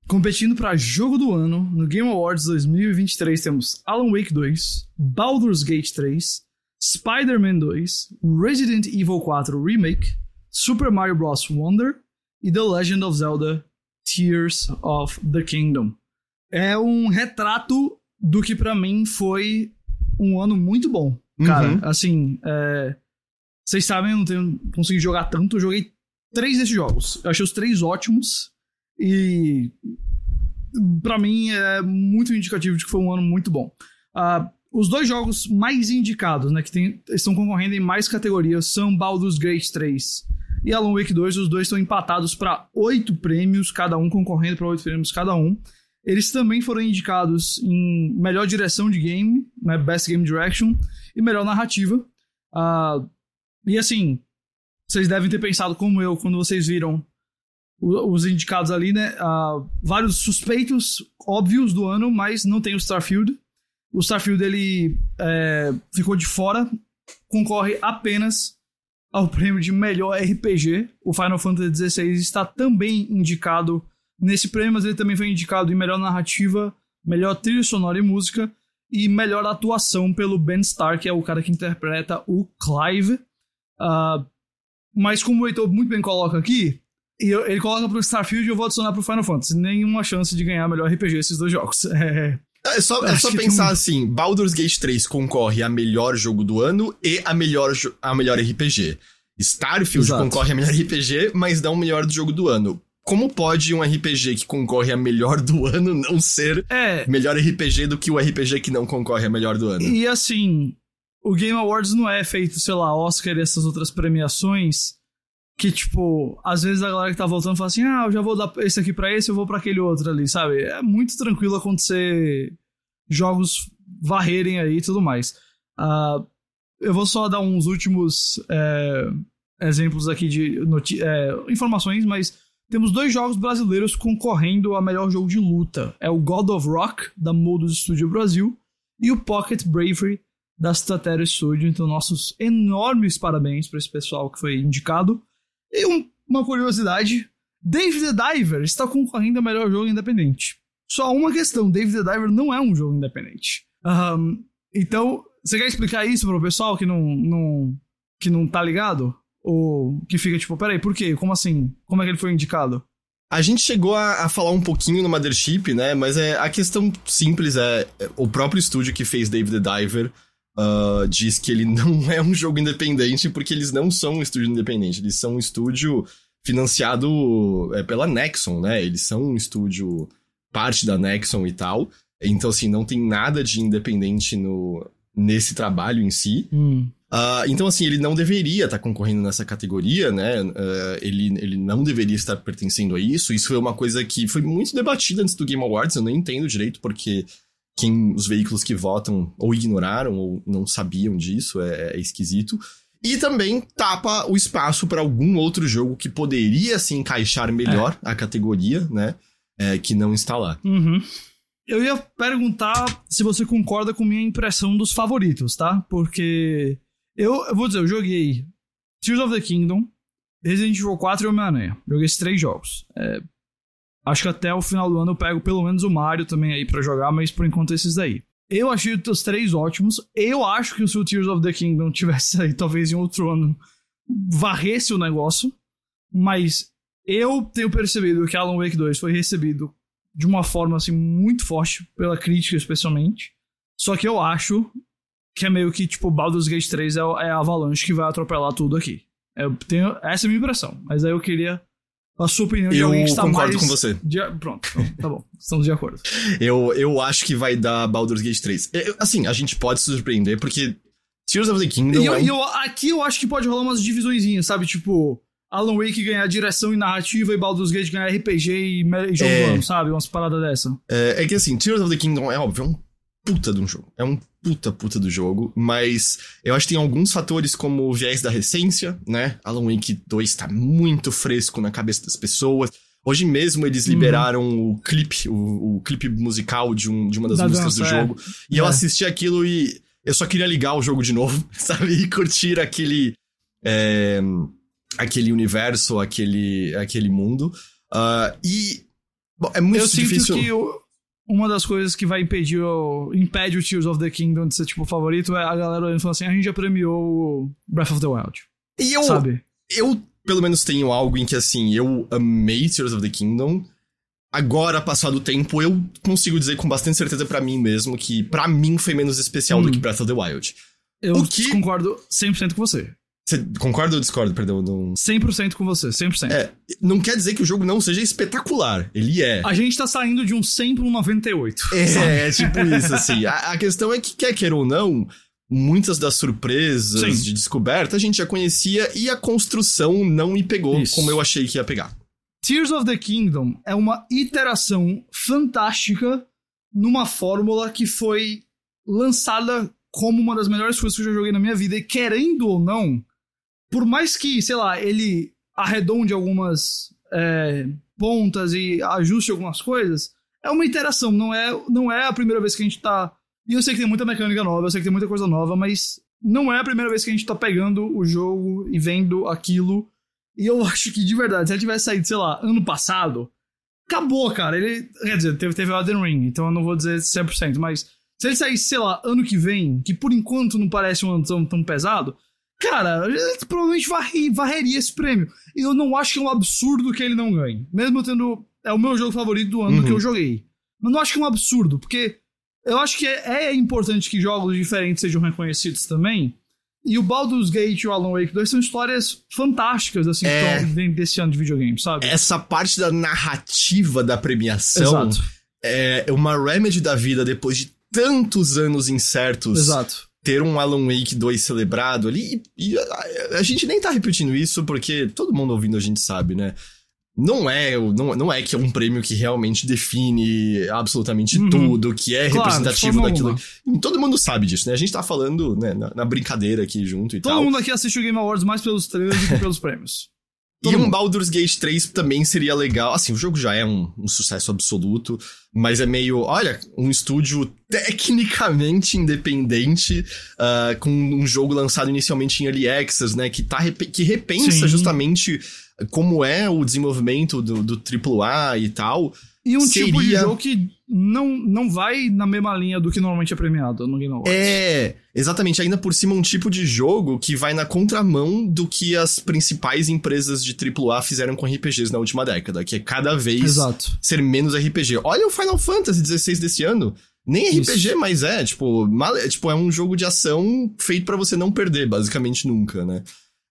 Competindo pra jogo do ano, no Game Awards 2023 temos Alan Wake 2, Baldur's Gate 3, Spider-Man 2, Resident Evil 4 Remake, Super Mario Bros. Wonder e The Legend of Zelda Tears of the Kingdom. É um retrato do que pra mim foi um ano muito bom. Cara, Uhum. assim, é, vocês sabem, eu não tenho conseguido jogar tanto, eu joguei três desses jogos. Eu achei os três ótimos e pra mim é muito indicativo de que foi um ano muito bom. Ah, os dois jogos mais indicados, né, que tem- estão concorrendo em mais categorias, são Baldur's Gate 3 e Alan Wake 2. Os dois estão empatados para oito prêmios, cada um concorrendo para oito prêmios cada um. Eles também foram indicados em melhor direção de game, né, Best Game Direction, e melhor narrativa. Ah, e assim, vocês devem ter pensado como eu quando vocês viram os indicados ali, né? ah, vários suspeitos óbvios do ano, mas não tem o Starfield. O Starfield ele é, ficou de fora, concorre apenas ao prêmio de melhor RPG. O Final Fantasy XVI está também indicado nesse prêmio, mas ele também foi indicado em melhor narrativa, melhor trilha sonora e música e melhor atuação pelo Ben Starr, que é o cara que interpreta o Clive. Ah, mas como o Heitor muito bem coloca aqui, eu- ele coloca pro Starfield e eu vou adicionar pro Final Fantasy. Nenhuma chance de ganhar melhor RPG esses dois jogos. É, É só, é só pensar um- assim: Baldur's Gate 3 concorre a melhor jogo do ano e a melhor, a melhor RPG. Starfield Exato. concorre a melhor RPG, mas não o melhor do jogo do ano. Como pode um RPG que concorre a melhor do ano não ser é, melhor RPG do que o RPG que não concorre a melhor do ano? E assim, o Game Awards não é feito, sei lá, Oscar e essas outras premiações que, tipo, às vezes a galera que tá voltando fala assim: ah, eu já vou dar esse aqui pra esse, eu vou pra aquele outro ali, sabe? É muito tranquilo acontecer jogos varrerem aí e tudo mais. Ah, eu vou só dar uns últimos é, exemplos aqui de é, informações, mas temos dois jogos brasileiros concorrendo a melhor jogo de luta. É o God of Rock, da Modus Studio Brasil, e o Pocket Bravery, da Statera Studio. Então, nossos enormes parabéns para esse pessoal que foi indicado. E um- uma curiosidade: Dave the Diver está concorrendo a melhor jogo independente. Só uma questão: Dave the Diver não é um jogo independente. Ahn, então, você quer explicar isso para o pessoal que não, não, que não tá ligado? Ou que fica tipo, peraí, por quê? Como assim? Como é que ele foi indicado? A gente chegou a, a falar um pouquinho no Mothership, né? Mas é, a questão simples é, é, o próprio estúdio que fez Dave the Diver ah, diz que ele não é um jogo independente porque eles não são um estúdio independente. Eles são um estúdio financiado é, pela Nexon, né? Eles são um estúdio parte da Nexon e tal. Então, assim, não tem nada de independente no, nesse trabalho em si. Ah, então, assim, ele não deveria estar concorrendo nessa categoria, né? Ah, ele, ele não deveria estar pertencendo a isso. Isso foi uma coisa que foi muito debatida antes do Game Awards. Eu não entendo direito porque quem, os veículos que votam ou ignoraram ou não sabiam disso é, é esquisito. E também tapa o espaço para algum outro jogo que poderia se encaixar melhor a categoria, né? É, que não está lá. Uhum. Eu ia perguntar se você concorda com minha impressão dos favoritos, tá? Porque eu, eu vou dizer, eu joguei Tears of the Kingdom, Resident Evil 4 e Homem-Aranha. Joguei esses três jogos. É, acho que até o final do ano eu pego pelo menos o Mario também aí pra jogar, mas por enquanto esses daí. Eu achei os três ótimos. Eu acho que se o Tears of the Kingdom tivesse aí, talvez em outro ano, varresse o negócio. Mas eu tenho percebido que Alan Wake 2 foi recebido de uma forma assim muito forte pela crítica especialmente. Só que eu acho que é meio que tipo Baldur's Gate 3 é, é a Avalanche que vai atropelar tudo aqui. Eu tenho essa é a minha impressão, mas aí eu queria a sua opinião de Eu alguém que está concordo mais com você. de- Pronto, tá bom, estamos de acordo. Eu, eu acho que vai dar Baldur's Gate 3. Eu- assim, a gente pode se surpreender porque Tears of the Kingdom E eu, é um e eu- aqui eu acho que pode rolar umas divisõezinhas, sabe? Tipo, Alan Wake ganhar direção e narrativa e Baldur's Gate ganhar RPG e jogo é... ano, sabe? Umas paradas dessa. É, é, que assim, Tears of the Kingdom é óbvio, é um puta de um jogo. É um puta puta do jogo, mas eu acho que tem alguns fatores como o viés da recência, né? Alan Wake 2 tá muito fresco na cabeça das pessoas. Hoje mesmo eles uhum. liberaram uhum. o clipe, o, o, clipe musical de, um, de uma das da músicas dança, do jogo. É. E é. eu assisti aquilo e eu só queria ligar o jogo de novo, sabe? E curtir aquele. É, aquele universo, aquele, aquele mundo. Uh, e. Bom, é muito eu difícil. Sinto que eu, uma das coisas que vai impedir o, impede o Tears of the Kingdom de ser tipo o favorito é a galera olhando e falando assim: a gente já premiou Breath of the Wild. E eu. Sabe? Eu, pelo menos, tenho algo em que assim, eu amei Tears of the Kingdom. Agora, passado o tempo, eu consigo dizer com bastante certeza para mim mesmo que para mim foi menos especial hum. do que Breath of the Wild. Eu o que... concordo 100% com você. Você concorda ou discorda, perdão? Não... 100% com você, 100%. É, não quer dizer que o jogo não seja espetacular. Ele é. A gente tá saindo de um 100 pra um 98. É, é tipo isso, assim. A, a, questão é que, quer queira ou não, muitas das surpresas Sim. de descoberta a gente já conhecia e a construção não me pegou isso. como eu achei que ia pegar. Tears of the Kingdom é uma iteração fantástica numa fórmula que foi lançada como uma das melhores coisas que eu já joguei na minha vida. E querendo ou não, por mais que, sei lá, ele arredonde algumas é, pontas e ajuste algumas coisas, é uma interação, não é, não é a primeira vez que a gente tá. E eu sei que tem muita mecânica nova, eu sei que tem muita coisa nova, mas não é a primeira vez que a gente tá pegando o jogo e vendo aquilo. E eu acho que, de verdade, se ele tivesse saído, sei lá, ano passado, acabou, cara. Ele. Quer dizer, teve, teve o Elden Ring, então eu não vou dizer 100%, mas se ele saísse, sei lá, ano que vem, que por enquanto não parece um ano tão, tão pesado, Cara, ele provavelmente varre, varreria esse prêmio. E eu não acho que é um absurdo que ele não ganhe. Mesmo tendo. É o meu jogo favorito do ano uhum. que eu joguei. Mas não acho que é um absurdo, porque eu acho que é, é importante que jogos diferentes sejam reconhecidos também. E o Baldur's Gate e o Alan Wake 2 são histórias fantásticas, assim, é... que estão desse ano de videogame, sabe? Essa parte da narrativa da premiação Exato. é uma Remedy da vida depois de tantos anos incertos. Exato ter um Alan Wake 2 celebrado ali. E, e a, a, gente nem tá repetindo isso porque todo mundo ouvindo a gente sabe, né? Não é, não, não é que é um prêmio que realmente define absolutamente uhum. tudo, que é claro, representativo daquilo. Todo mundo sabe disso, né? A gente tá falando né, na, na brincadeira aqui junto e todo tal. Todo mundo aqui assiste o Game Awards mais pelos trailers do que pelos prêmios. Todo e mundo. um Baldur's Gate 3 também seria legal. Assim, o jogo já é um, um, sucesso absoluto, mas é meio, olha, um estúdio tecnicamente independente, uh, com um jogo lançado inicialmente em Early Access, né? Que, tá, que repensa Sim. justamente como é o desenvolvimento do, do AAA e tal. E um seria... tipo de jogo que não, não vai na mesma linha do que normalmente é premiado no Game Awards. É, exatamente. Ainda por cima, um tipo de jogo que vai na contramão do que as principais empresas de AAA fizeram com RPGs na última década, que é cada vez Exato. ser menos RPG. Olha o Final Fantasy XVI desse ano. Nem RPG, Isso. mas é, tipo, mal, é, tipo, é um jogo de ação feito para você não perder, basicamente nunca, né?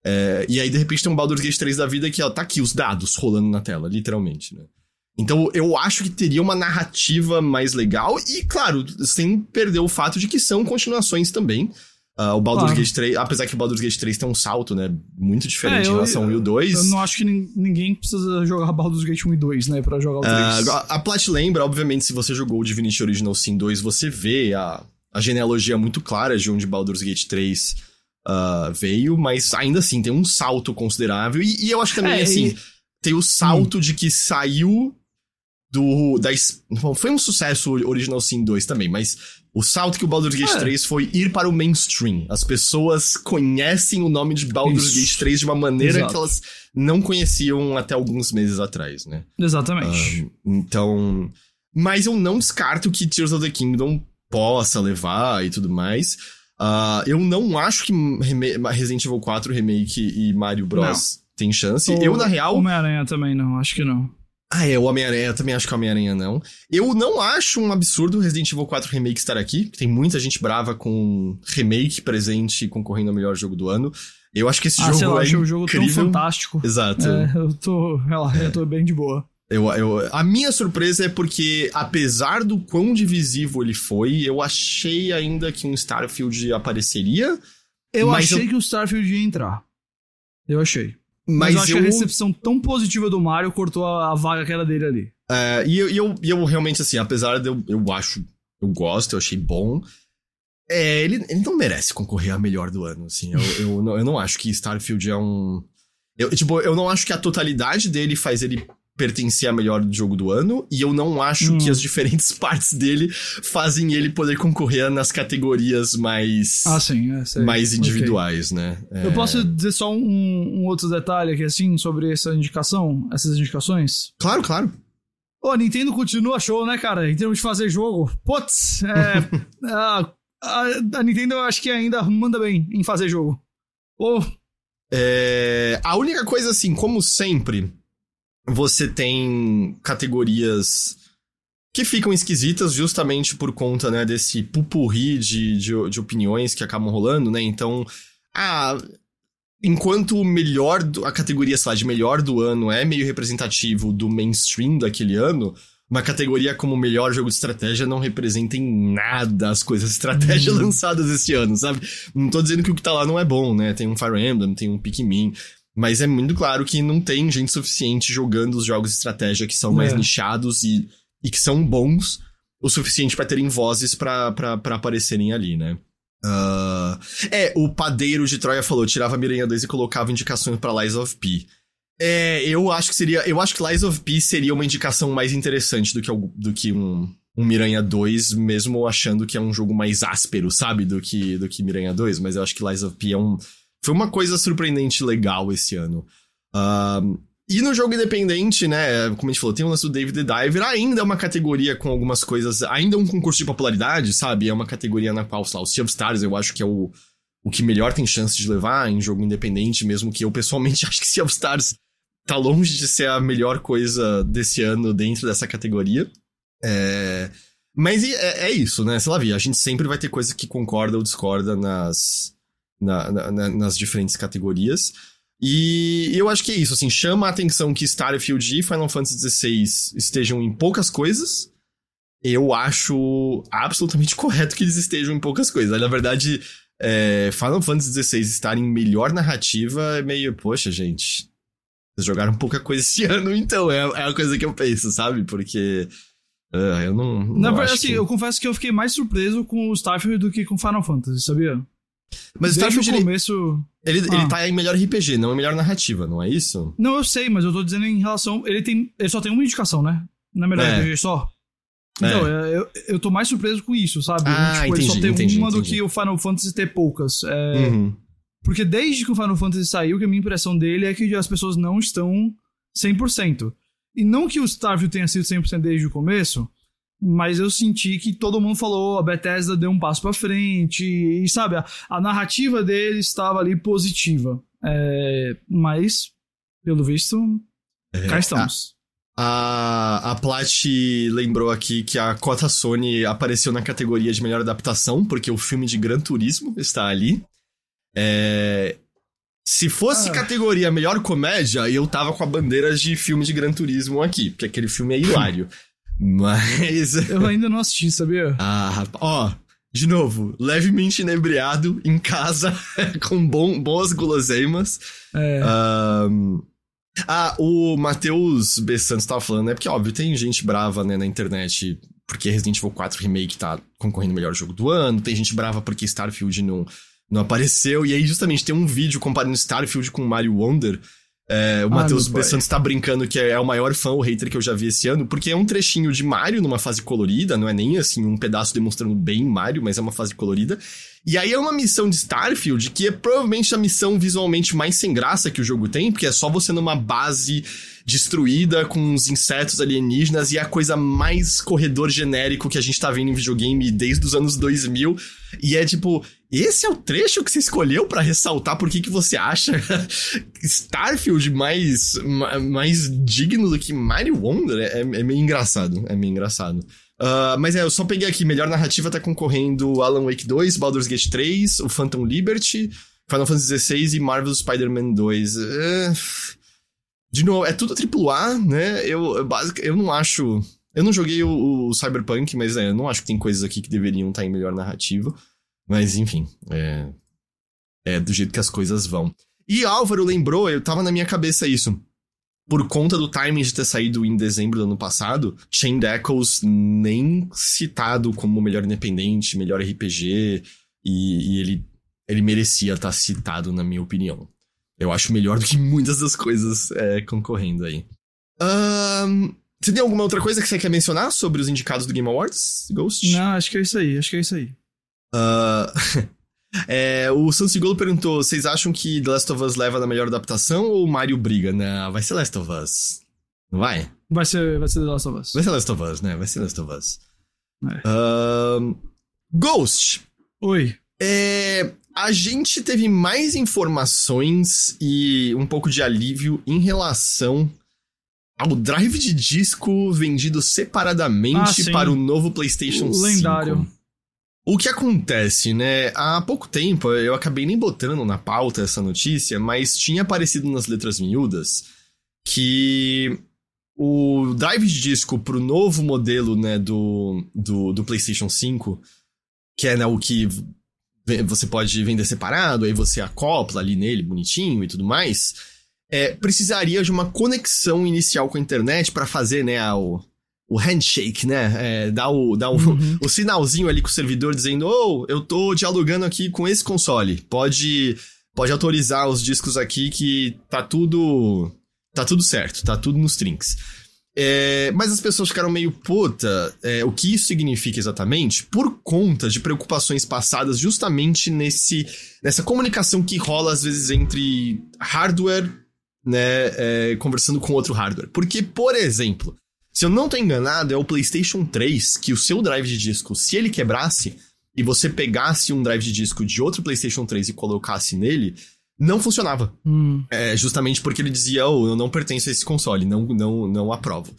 É, e aí, de repente, tem um Baldur's Gate 3 da vida que, ó, tá aqui os dados rolando na tela, literalmente, né? Então eu acho que teria uma narrativa mais legal e, claro, sem perder o fato de que são continuações também. Uh, o Baldur's claro. Gate 3, apesar que o Baldur's Gate 3 tem um salto, né, muito diferente é, eu, em relação ao 1 e o 2. Eu não acho que ninguém precisa jogar Baldur's Gate 1 e 2, né, pra jogar o 3. Uh, a, a Plat lembra, obviamente, se você jogou o Divinity Original Sin 2, você vê a, a genealogia muito clara de onde Baldur's Gate 3 uh, ah, veio, mas ainda assim tem um salto considerável. E, e eu acho também, é, assim, e... tem o salto hum. de que saiu do. Da, foi um sucesso Original Sin 2 também, mas o salto que o Baldur's Gate é. 3 foi ir para o mainstream. As pessoas conhecem o nome de Baldur's Isso. Gate 3 de uma maneira Exato. que elas não conheciam até alguns meses atrás, né? Exatamente. então. Mas eu não descarto que Tears of the Kingdom possa levar e tudo mais. Uh, eu não acho que Resident Evil 4 Remake e Mario Bros. Não. tem chance. O, eu, na real. Homem-Aranha também não, acho que não. Ah, é, o Homem-Aranha, também acho que o Homem-Aranha não. Eu não acho um absurdo Resident Evil 4 Remake estar aqui. Tem muita gente brava com remake presente concorrendo ao melhor jogo do ano. Eu acho que esse ah, jogo sei lá, é um jogo tão fantástico. Exato. É, eu tô, é. eu tô bem de boa. Eu, eu, a minha surpresa é porque, apesar do quão divisivo ele foi, eu achei ainda que um Starfield apareceria. Eu achei eu... que o Starfield ia entrar. Eu achei. Mas, mas eu acho eu... que a recepção tão positiva do Mario cortou a, a vaga que era dele ali. É, e eu, eu, eu realmente, assim, apesar de eu, eu acho, eu gosto, eu achei bom. É, ele, ele não merece concorrer a melhor do ano, assim. Eu, eu, não, eu não acho que Starfield é um. Eu, tipo, eu não acho que a totalidade dele faz ele pertencer a melhor jogo do ano, e eu não acho hum. que as diferentes partes dele fazem ele poder concorrer nas categorias mais. Ah, sim, é, mais individuais, okay. né? É... Eu posso dizer só um, um, outro detalhe aqui, assim, sobre essa indicação, essas indicações? Claro, claro. Ô, a Nintendo continua show, né, cara? Em termos de fazer jogo. Putz, é, a, a, a, Nintendo eu acho que ainda manda bem em fazer jogo. Oh. É, a única coisa, assim, como sempre, você tem categorias que ficam esquisitas justamente por conta, né, desse pupurri de, de, de opiniões que acabam rolando, né? Então, ah, enquanto o melhor, do, a categoria, sei lá, de melhor do ano é meio representativo do mainstream daquele ano, uma categoria como melhor jogo de estratégia não representa em nada as coisas estratégia uhum. lançadas esse ano, sabe? Não tô dizendo que o que tá lá não é bom, né? Tem um Fire Emblem, tem um Pikmin, mas é muito claro que não tem gente suficiente jogando os jogos de estratégia que são mais é. nichados e, e que são bons o suficiente para terem vozes para aparecerem ali, né? Uh, é, o padeiro de Troia falou, tirava a Miranha 2 e colocava indicações para Lies of P. É, eu acho que seria. Eu acho que Lies of P seria uma indicação mais interessante do que, do que um, um Miranha 2, mesmo achando que é um jogo mais áspero, sabe? Do que, do que Miranha 2, mas eu acho que Lies of P é um foi uma coisa surpreendente legal esse ano. E no jogo independente, né, como a gente falou, tem o lance do David the Diver, ainda é uma categoria com algumas coisas, ainda é um concurso de popularidade, sabe? É uma categoria na qual, sei lá, o Sea of Stars eu acho que é o, o que melhor tem chance de levar em jogo independente, mesmo que eu pessoalmente acho que Sea of Stars tá longe de ser a melhor coisa desse ano dentro dessa categoria. É... Mas é, é isso, né? Sei lá, vi, a gente sempre vai ter coisa que concorda ou discorda nas, na, na, nas diferentes categorias. E eu acho que é isso, assim, chama a atenção que Starfield e Final Fantasy XVI estejam em poucas coisas. Eu acho absolutamente correto que eles estejam em poucas coisas. Na verdade, é, Final Fantasy XVI estar em melhor narrativa é meio, poxa, gente. Vocês jogaram pouca coisa esse ano, então. É, é a coisa que eu penso, sabe? Porque. Uh, eu não. não Na verdade, assim, que... eu confesso que eu fiquei mais surpreso com o Starfield do que com Final Fantasy, sabia? Mas Desde Starfield, o começo... Ele, ele, ah. ele tá em melhor RPG, não em melhor narrativa, não é isso? Não, eu sei, mas eu tô dizendo em relação... Ele, tem, ele só tem uma indicação, né? Na é melhor é. RPG só. Então, é. eu, eu tô mais surpreso com isso, sabe? Ah, tipo, entendi, ele só tem entendi, uma entendi. do que o Final Fantasy ter poucas. É... Uhum. Porque desde que o Final Fantasy saiu, que a minha impressão dele é que as pessoas não estão 100%. E não que o Starfield tenha sido 100% desde o começo, mas eu senti que todo mundo falou, a Bethesda deu um passo para frente, e sabe, a, a, narrativa dele estava ali positiva. É, mas, pelo visto, é, cá estamos. A, a Plat lembrou aqui que a cota Sony apareceu na categoria de melhor adaptação, porque o filme de Gran Turismo está ali. É, se fosse ah. categoria melhor comédia, eu tava com a bandeira de filme de Gran Turismo aqui, porque aquele filme é hilário. Mas. Eu ainda não assisti, sabia? Ah, rapaz. Ó, de novo, levemente inebriado, em casa, com bom, boas guloseimas. É. Um... Ah, o Matheus B. Santos tava falando, né? Porque, óbvio, tem gente brava, né, na internet, porque Resident Evil 4 Remake tá concorrendo melhor jogo do ano, tem gente brava porque Starfield não, não apareceu, e aí justamente tem um vídeo comparando Starfield com Mario Wonder, é, o ah, Matheus B. Santos tá brincando que é, o maior fã ou hater que eu já vi esse ano, porque é um trechinho de Mario numa fase colorida, não é nem assim um pedaço demonstrando bem Mario, mas é uma fase colorida. E aí é uma missão de Starfield que é provavelmente a missão visualmente mais sem graça que o jogo tem, porque é só você numa base destruída com uns insetos alienígenas e é a coisa mais corredor genérico que a gente tá vendo em videogame desde os anos 2000. E é tipo, esse é o trecho que você escolheu para ressaltar por que, que você acha Starfield mais, mais digno do que Mario Wonder? É, é meio engraçado, é meio engraçado. Uh, mas é, eu só peguei aqui, melhor narrativa tá concorrendo Alan Wake 2, Baldur's Gate 3, o Phantom Liberty, Final Fantasy XVI e Marvel Spider-Man 2. Uh, de novo, é tudo AAA, né? Eu, eu, eu não acho... Eu não joguei o, o Cyberpunk, mas é, eu não acho que tem coisas aqui que deveriam estar tá em melhor narrativa. Mas enfim, é, é do jeito que as coisas vão. E Álvaro lembrou, eu tava na minha cabeça isso. Por conta do timing de ter saído em dezembro do ano passado, Chain Echoes nem citado como melhor independente, melhor RPG, e, e ele, ele merecia estar citado, na minha opinião. Eu acho melhor do que muitas das coisas é, concorrendo aí. Um, você tem alguma outra coisa que você quer mencionar sobre os indicados do Game Awards, Ghost? Não, acho que é isso aí, acho que é isso aí. Uh, é, o Sansigolo perguntou: vocês acham que The Last of Us leva na melhor adaptação ou Mario briga? Não, vai ser Last of Us. Não vai? Vai ser, vai ser The Last of Us. Vai ser Last of Us, né? Vai ser Last of Us. É. Uh, Ghost. Oi. É, a gente teve mais informações e um pouco de alívio em relação ao drive de disco vendido separadamente ah, para o novo PlayStation o Lendário. 5. O que acontece, né? Há pouco tempo eu acabei nem botando na pauta essa notícia, mas tinha aparecido nas letras miúdas que o drive de disco para o novo modelo né, do, do, do PlayStation 5, que é né, o que você pode vender separado, aí você acopla ali nele bonitinho e tudo mais é, precisaria de uma conexão inicial com a internet para fazer, né, o, o handshake, né? É, dar o, dar o, uhum. o sinalzinho ali com o servidor dizendo: Oh, eu tô dialogando aqui com esse console. Pode, pode autorizar os discos aqui que tá tudo. Tá tudo certo, tá tudo nos trinks. É, mas as pessoas ficaram meio puta. É, o que isso significa exatamente? Por conta de preocupações passadas justamente nesse, nessa comunicação que rola às vezes entre hardware né, é, conversando com outro hardware. Porque, por exemplo, se eu não tô enganado, é o PlayStation 3 que o seu drive de disco, se ele quebrasse e você pegasse um drive de disco de outro PlayStation 3 e colocasse nele, não funcionava. Hum. É, justamente porque ele dizia, oh, eu não pertenço a esse console, não, não, não aprovo.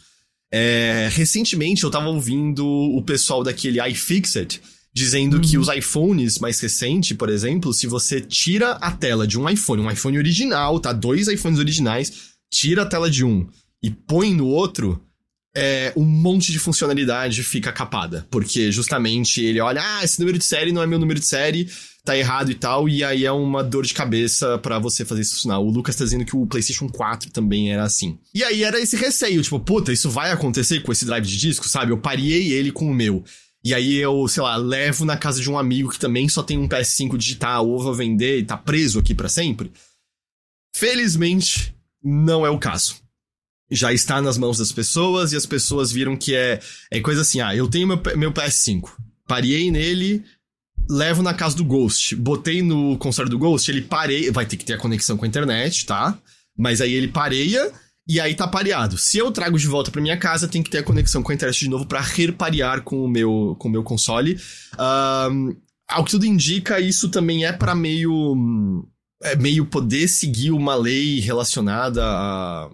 É, recentemente eu tava ouvindo o pessoal daquele iFixit dizendo que os iPhones mais recentes, por exemplo, se você tira a tela de um iPhone, um iPhone original, tá? Dois iPhones originais, tira a tela de um e põe no outro, é, um monte de funcionalidade fica capada. Porque justamente ele olha, ah, esse número de série não é meu número de série, tá errado e tal, e aí é uma dor de cabeça para você fazer isso funcionar. O Lucas tá dizendo que o PlayStation 4 também era assim. E aí era esse receio, tipo, puta, isso vai acontecer com esse drive de disco, sabe? Eu parei ele com o meu. E aí eu, sei lá, levo na casa de um amigo que também só tem um PS5 digital ou vou vender e tá preso aqui para sempre. Felizmente, não é o caso. Já está nas mãos das pessoas e as pessoas viram que é, é coisa assim: ah, eu tenho meu, meu PS5, parei nele, levo na casa do Ghost, botei no console do Ghost, ele parei, vai ter que ter a conexão com a internet, tá? Mas aí ele pareia e aí tá pareado. Se eu trago de volta para minha casa, tem que ter a conexão com a internet de novo para reparear com o meu, com o meu console. Um, ao que tudo indica, isso também é para meio. É meio poder seguir uma lei relacionada a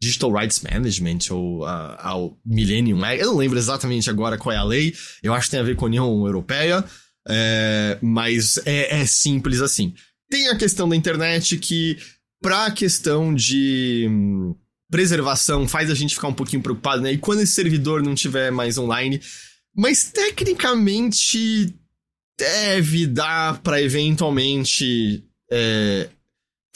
Digital Rights Management ou a, ao Millennium. Eu não lembro exatamente agora qual é a lei. Eu acho que tem a ver com a União Europeia. É, mas é, é simples assim. Tem a questão da internet que pra questão de hum, preservação faz a gente ficar um pouquinho preocupado, né? E quando esse servidor não tiver mais online, mas tecnicamente deve dar para eventualmente é,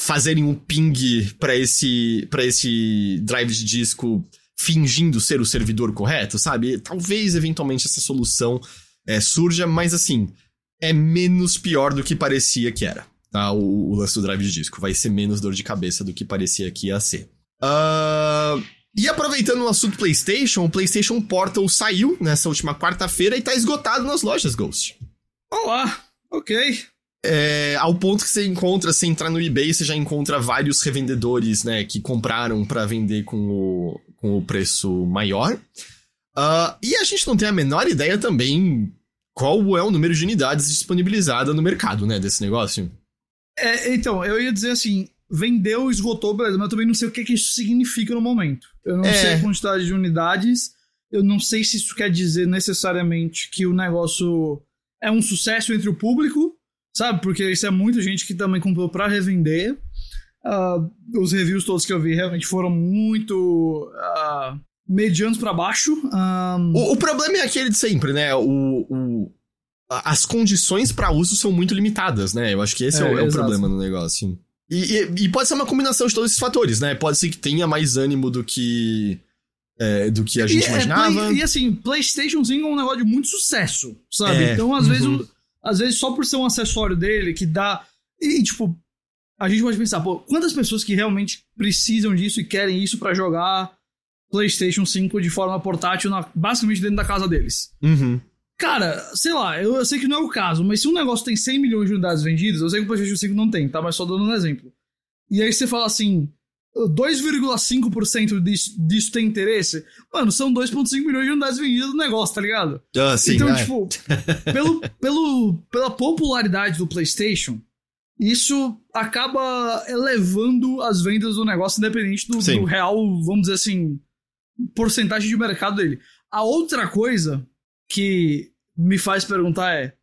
fazerem um ping para esse para esse drive de disco fingindo ser o servidor correto, sabe? Talvez eventualmente essa solução é, surja, mas assim é menos pior do que parecia que era tá? O, o, lance do drive de disco. Vai ser menos dor de cabeça do que parecia que ia ser. Uh, e aproveitando o assunto PlayStation, o PlayStation Portal saiu nessa última quarta-feira e tá esgotado nas lojas, Ghost. Olá, ok. É, ao ponto que você encontra, se entrar no eBay, você já encontra vários revendedores, né, que compraram para vender com o, com o preço maior. Uh, e a gente não tem a menor ideia também qual é o número de unidades disponibilizadas no mercado, né, desse negócio. É, então, eu ia dizer assim, vendeu, esgotou, beleza, mas eu também não sei o que, que isso significa no momento. Eu não é. sei a quantidade de unidades, eu não sei se isso quer dizer necessariamente que o negócio é um sucesso entre o público, sabe? Porque isso é muita gente que também comprou para revender. Uh, os reviews todos que eu vi realmente foram muito uh, medianos para baixo. Um... O, o, problema é aquele de sempre, né? O, o, as condições para uso são muito limitadas, né? Eu acho que esse é, é, o, é o, problema no negócio. E, e, e, pode ser uma combinação de todos esses fatores, né? Pode ser que tenha mais ânimo do que. É, do que a gente e, imaginava. É, play, e assim, PlayStation 5 é um negócio de muito sucesso, sabe? É, então, às uhum. vezes, às vezes, só por ser um acessório dele que dá. E, tipo, a gente pode pensar, pô, quantas pessoas que realmente precisam disso e querem isso para jogar PlayStation 5 de forma portátil, na, basicamente dentro da casa deles? Uhum. Cara, sei lá, eu, eu, sei que não é o caso, mas se um negócio tem 100 milhões de unidades vendidas, eu sei que o PlayStation 5 não tem, tá? Mas só dando um exemplo. E aí você fala assim, 2,5% disso, disso tem interesse? Mano, são 2,5 milhões de unidades vendidas do negócio, tá ligado? Ah, sim, então, é. tipo, pelo, pelo, pela popularidade do PlayStation, isso acaba elevando as vendas do negócio, independente do, do real, vamos dizer assim, porcentagem de mercado dele. A outra coisa que me faz perguntar é: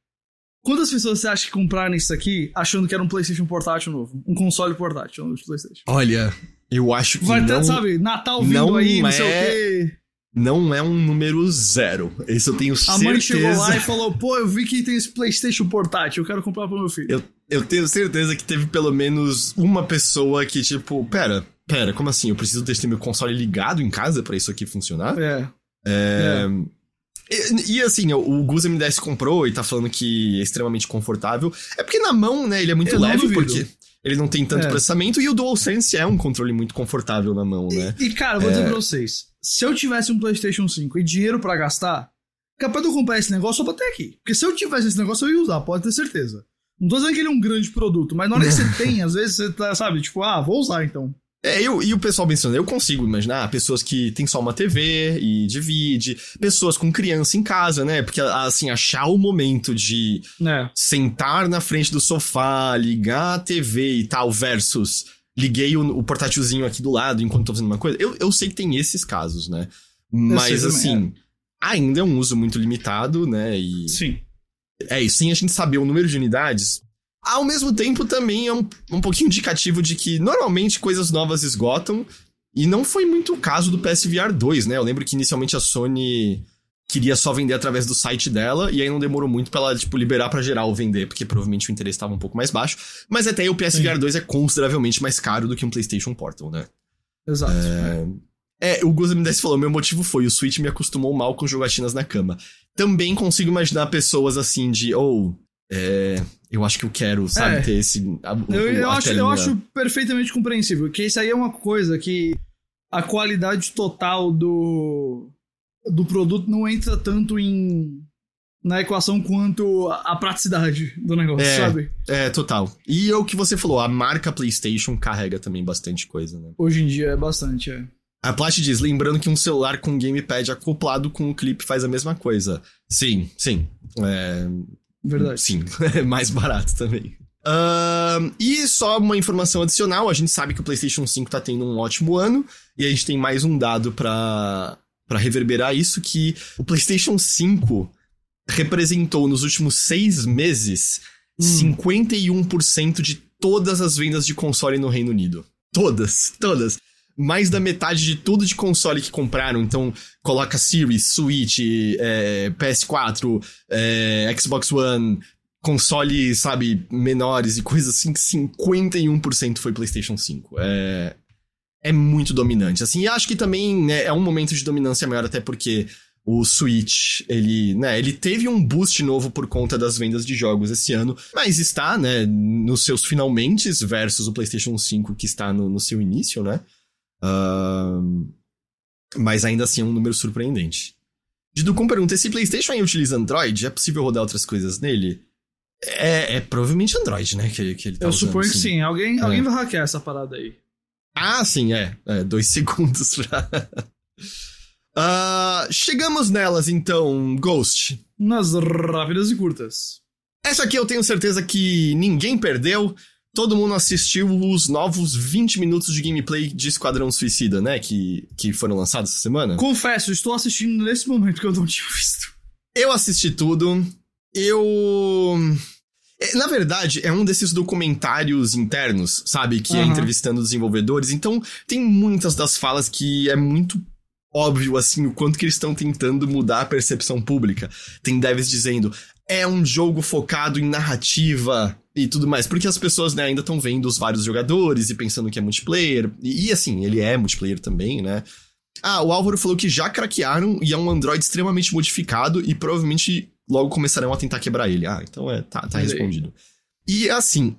quantas pessoas você acha que compraram isso aqui achando que era um PlayStation portátil novo? Um console portátil no PlayStation? Olha, eu acho que. Vai ter, sabe, Natal vindo não aí, não é... sei o quê. Não é um número zero. Isso eu tenho certeza. A mãe chegou lá e falou: pô, eu vi que tem esse PlayStation portátil, eu quero comprar pro meu filho. Eu, eu tenho certeza que teve pelo menos uma pessoa que, tipo, pera, pera, como assim? Eu preciso ter meu console ligado em casa para isso aqui funcionar? É. É. é. E, e, assim, o Gus M10 comprou e tá falando que é extremamente confortável. É porque na mão, né, ele é muito eu leve, porque ele não tem tanto é. processamento, e o DualSense é um controle muito confortável na mão, né? E, e cara, vou é... dizer pra vocês: se eu tivesse um PlayStation 5 e dinheiro para gastar, capaz de eu comprar esse negócio só pra ter aqui. Porque se eu tivesse esse negócio, eu ia usar, pode ter certeza. Não tô dizendo que ele é um grande produto, mas na hora que você tem, às vezes você tá, sabe, tipo, ah, vou usar então. É, eu, e o pessoal mencionando, eu consigo imaginar pessoas que têm só uma TV e divide, pessoas com criança em casa, né? Porque, assim, achar o momento de é. sentar na frente do sofá, ligar a TV e tal, versus liguei o, o portátilzinho aqui do lado enquanto tô fazendo uma coisa. Eu, eu sei que tem esses casos, né? Mas, assim, é. ainda é um uso muito limitado, né? E... Sim. É isso, sem a gente saber o número de unidades, ao mesmo tempo, também é um, um pouquinho indicativo de que normalmente coisas novas esgotam. E não foi muito o caso do PSVR 2, né? Eu lembro que inicialmente a Sony queria só vender através do site dela, e aí não demorou muito pra ela, tipo, liberar pra geral vender, porque provavelmente o interesse estava um pouco mais baixo. Mas até aí o PSVR Sim. 2 é consideravelmente mais caro do que um PlayStation Portal, né? Exato. É, é o Gus M10 falou: meu motivo foi o Switch me acostumou mal com jogatinas na cama. Também consigo imaginar pessoas assim de, ou. Oh, é, eu acho que eu quero, sabe, é. ter esse. A, eu, eu acho, eu acho perfeitamente compreensível. Que isso aí é uma coisa que a qualidade total do, do produto não entra tanto em na equação quanto a, a praticidade do negócio, é, sabe? É, total. E é o que você falou, a marca PlayStation carrega também bastante coisa, né? Hoje em dia é bastante, é. A Plat diz, lembrando que um celular com gamepad acoplado com o clipe faz a mesma coisa. Sim, sim. É, Verdade. Sim, é mais barato também. Uh, e só uma informação adicional: a gente sabe que o PlayStation 5 tá tendo um ótimo ano, e a gente tem mais um dado para para reverberar isso: que o PlayStation 5 representou nos últimos seis meses hum. 51% de todas as vendas de console no Reino Unido. Todas, todas mais da metade de tudo de console que compraram. Então, coloca Series, Switch, é, PS4, é, Xbox One, console, sabe, menores e coisas assim, 51% foi PlayStation 5. É, é muito dominante. Assim, e acho que também né, é um momento de dominância maior, até porque o Switch, ele, né, ele teve um boost novo por conta das vendas de jogos esse ano, mas está, né, nos seus finalmente versus o PlayStation 5 que está no, no seu início, né? Uh, mas ainda assim é um número surpreendente. Diducum pergunta: esse PlayStation aí utiliza Android? É possível rodar outras coisas nele? É, é provavelmente Android, né? Que, que ele tá Eu usando, suponho que sim. Alguém, é. alguém vai hackear essa parada aí. Ah, sim, é. é dois segundos pra. uh, chegamos nelas então, Ghost. Nas rápidas e curtas. Essa aqui eu tenho certeza que ninguém perdeu todo mundo assistiu os novos 20 minutos de gameplay de Esquadrão Suicida, né? Que, que foram lançados essa semana. Confesso, estou assistindo nesse momento que eu não tinha visto. Eu assisti tudo. Eu. É, na verdade, é um desses documentários internos, sabe? Que uhum. é entrevistando desenvolvedores. Então, tem muitas das falas que é muito óbvio, assim, o quanto que eles estão tentando mudar a percepção pública. Tem devs dizendo, é um jogo focado em narrativa e tudo mais. Porque as pessoas né, ainda estão vendo os vários jogadores e pensando que é multiplayer. E, e, assim, ele é multiplayer também, né? Ah, o Álvaro falou que já craquearam e é um Android extremamente modificado e provavelmente logo começarão a tentar quebrar ele. Ah, então é, tá, tá respondido. E assim,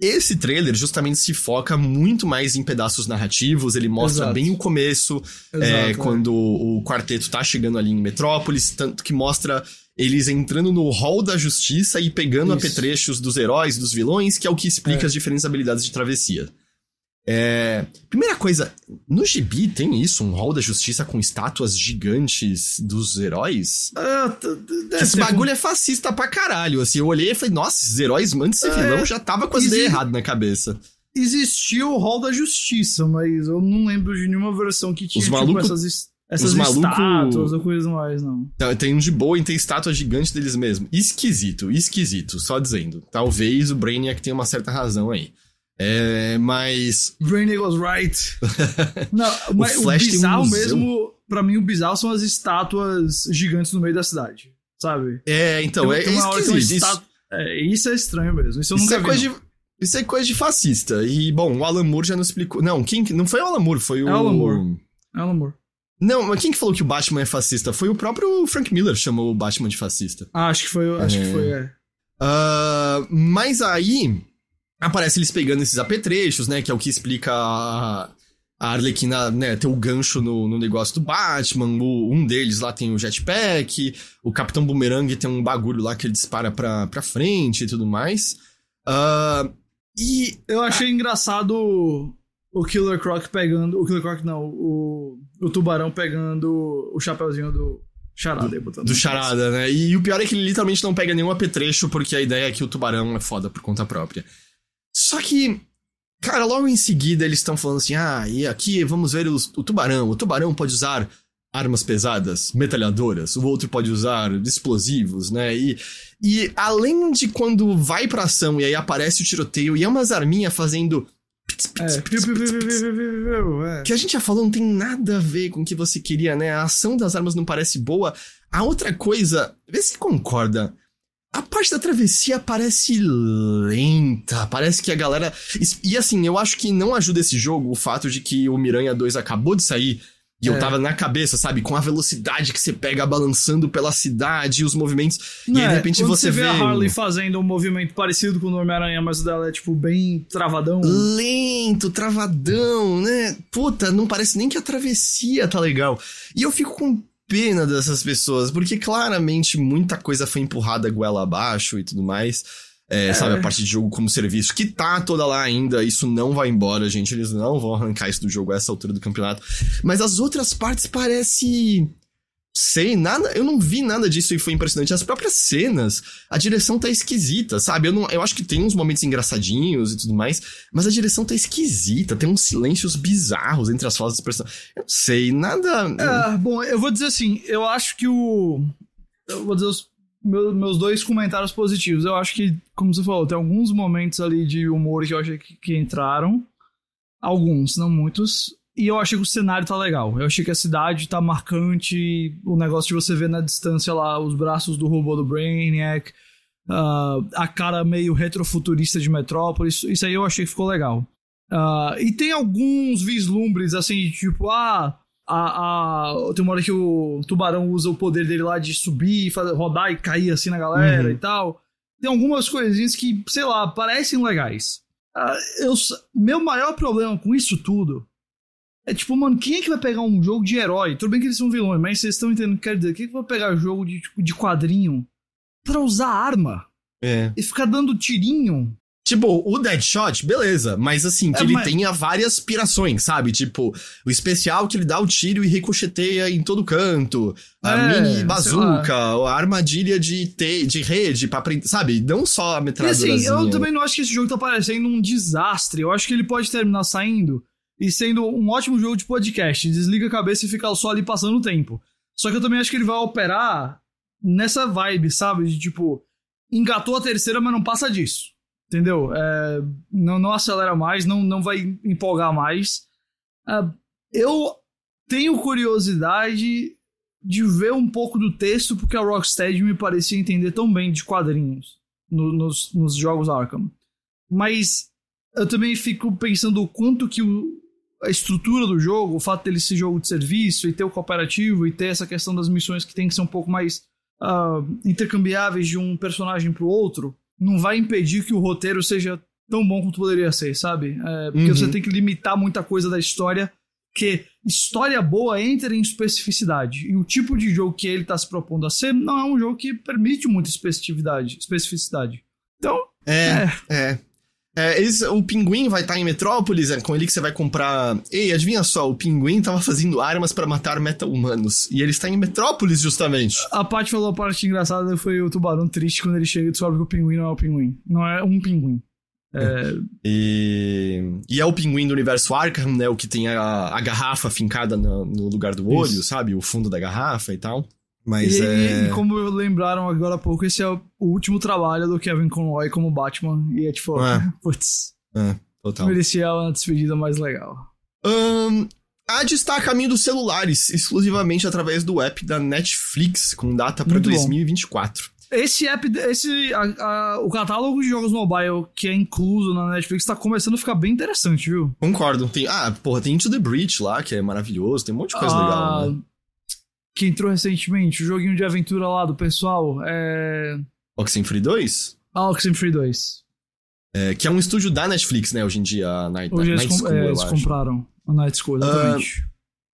esse trailer justamente se foca muito mais em pedaços narrativos, ele mostra Exato. bem o começo, é, Exato, é, é. quando o quarteto tá chegando ali em Metrópolis, tanto que mostra eles entrando no hall da justiça e pegando Isso. apetrechos dos heróis, dos vilões, que é o que explica é. as diferentes habilidades de travessia. É... Primeira coisa, no gibi tem isso, um hall da justiça com estátuas gigantes dos heróis? Ah, Esse bagulho é fascista pra caralho, assim, eu olhei e falei, nossa, esses heróis antes de ser é... vilão já tava com as ideias erradas na cabeça. Existiu o hall da justiça, mas eu não lembro de nenhuma versão que tinha Os tipo, essas essas maluco... estátuas ou coisa mais, não. Tem um de boa e tem estátua gigante deles mesmo. Esquisito, esquisito, só dizendo. Talvez o Brainiac tenha uma certa razão aí. É, mas. Brainiac was right. não, mas o, o bizarro um mesmo, pra mim, o bizarro são as estátuas gigantes no meio da cidade. Sabe? É, então, tem, é, tem é esquisito. Isso... É, isso é estranho mesmo. Isso eu nunca isso é vi. Coisa de... Isso é coisa de fascista. E, bom, o Alan Moore já nos explicou. Não, quem... não foi o Alan Moore, foi o. É o Alan Moore. É o Alan Moore. Não, mas quem que falou que o Batman é fascista? Foi o próprio Frank Miller que chamou o Batman de fascista. Ah, acho que foi, acho é. que foi, é. Uh, mas aí aparece eles pegando esses apetrechos, né? Que é o que explica a, a Arlequina, né, ter o gancho no, no negócio do Batman. O, um deles lá tem o jetpack. O Capitão Boomerang tem um bagulho lá que ele dispara pra, pra frente e tudo mais. Uh, e eu achei engraçado o Killer Croc pegando. O Killer Croc não, o, o tubarão pegando o chapeuzinho do Charada. Do, do Charada, né? E, e, o pior é que ele literalmente não pega nenhum apetrecho, porque a ideia é que o tubarão é foda por conta própria. Só que. Cara, logo em seguida eles estão falando assim: ah, e aqui vamos ver os, o tubarão. O tubarão pode usar armas pesadas, metralhadoras, o outro pode usar explosivos, né? E, e além de quando vai pra ação e aí aparece o tiroteio e é umas arminhas fazendo é. Que a gente já falou, não tem nada a ver com o que você queria, né? A ação das armas não parece boa. A outra coisa, vê se concorda. A parte da travessia parece lenta, parece que a galera. E assim, eu acho que não ajuda esse jogo o fato de que o Miranha 2 acabou de sair e é. eu tava na cabeça, sabe? Com a velocidade que você pega balançando pela cidade e os movimentos. Não e aí, de repente, você, você vê. a Harley fazendo um movimento parecido com o Homem-Aranha, mas o dela é, tipo, bem travadão. Lento, travadão, né? Puta, não parece nem que a travessia tá legal. E eu fico com pena dessas pessoas, porque claramente muita coisa foi empurrada goela abaixo e tudo mais. É, é. Sabe, a parte de jogo como serviço, que tá toda lá ainda, isso não vai embora, gente. Eles não vão arrancar isso do jogo a essa altura do campeonato. Mas as outras partes parece. Sei, nada. Eu não vi nada disso e foi impressionante. As próprias cenas, a direção tá esquisita, sabe? Eu, não, eu acho que tem uns momentos engraçadinhos e tudo mais, mas a direção tá esquisita. Tem uns silêncios bizarros entre as falas das personagens. Eu não sei, nada. É, bom, eu vou dizer assim, eu acho que o. Eu vou dizer os meu, meus dois comentários positivos. Eu acho que, como você falou, tem alguns momentos ali de humor que eu achei que, que entraram. Alguns, não muitos. E eu achei que o cenário tá legal. Eu achei que a cidade tá marcante. O negócio de você ver na distância lá os braços do robô do Brainiac. Uh, a cara meio retrofuturista de Metrópolis. Isso aí eu achei que ficou legal. Uh, e tem alguns vislumbres, assim, tipo, ah, a, a, tem uma hora que o tubarão usa o poder dele lá de subir, fazer, rodar e cair assim na galera uhum. e tal. Tem algumas coisinhas que, sei lá, parecem legais. Uh, eu, meu maior problema com isso tudo é tipo, mano, quem é que vai pegar um jogo de herói? Tudo bem que eles são vilões, mas vocês estão entendendo o que quer dizer. Quem é que vai pegar jogo de, tipo, de quadrinho pra usar arma? É. E ficar dando tirinho? Tipo, o Deadshot, beleza, mas assim, que é, ele mas... tenha várias pirações, sabe? Tipo, o especial que ele dá o tiro e ricocheteia em todo canto, a é, mini bazuca, a armadilha de, te, de rede pra aprender, sabe? Não só a metralhadora. E assim, eu também não acho que esse jogo tá parecendo um desastre. Eu acho que ele pode terminar saindo e sendo um ótimo jogo de podcast. Desliga a cabeça e fica só ali passando o tempo. Só que eu também acho que ele vai operar nessa vibe, sabe? De tipo, engatou a terceira, mas não passa disso. Entendeu? É, não, não acelera mais, não, não vai empolgar mais. É, eu tenho curiosidade de ver um pouco do texto, porque a Rocksteady me parecia entender tão bem de quadrinhos. no, nos, nos jogos Arkham. Mas eu também fico pensando o quanto que o, a estrutura do jogo, o fato dele ser jogo de serviço e ter o cooperativo e ter essa questão das missões que tem que ser um pouco mais uh, intercambiáveis de um personagem pro outro, não vai impedir que o roteiro seja tão bom quanto poderia ser, sabe? É, porque uhum. você tem que limitar muita coisa da história, que história boa entra em especificidade. E o tipo de jogo que ele está se propondo a ser não é um jogo que permite muita especificidade. especificidade. Então. É, é. é. É, o pinguim vai estar tá em Metrópolis, é com ele que você vai comprar. Ei, adivinha só, o pinguim tava fazendo armas para matar meta-humanos. E ele está em Metrópolis, justamente. A parte falou a parte engraçada foi o tubarão triste quando ele chega e descobre que o pinguim não é o pinguim. Não é um pinguim. É... E... e é o pinguim do universo Arkham, né? O que tem a, a garrafa fincada no, no lugar do olho, Isso. sabe? O fundo da garrafa e tal. Mas e, é. E como lembraram agora há pouco, esse é o último trabalho do Kevin Conroy como Batman. E é tipo, é. putz. É, total. Merecia uma despedida mais legal. Um, a está a caminho dos celulares, exclusivamente através do app da Netflix, com data para 2024. Bom. Esse app, esse, a, a, o catálogo de jogos mobile que é incluso na Netflix tá começando a ficar bem interessante, viu? Concordo. Tem, ah, porra, tem Into the Breach lá, que é maravilhoso, tem um monte de coisa ah, legal, né? Que entrou recentemente, o joguinho de aventura lá do pessoal, é... Oxenfree 2? Ah, Oxenfree 2. É, que é um estúdio da Netflix, né, hoje em dia, a Night, hoje Night eles, School, é, eles compraram a Night School, exatamente. Uh,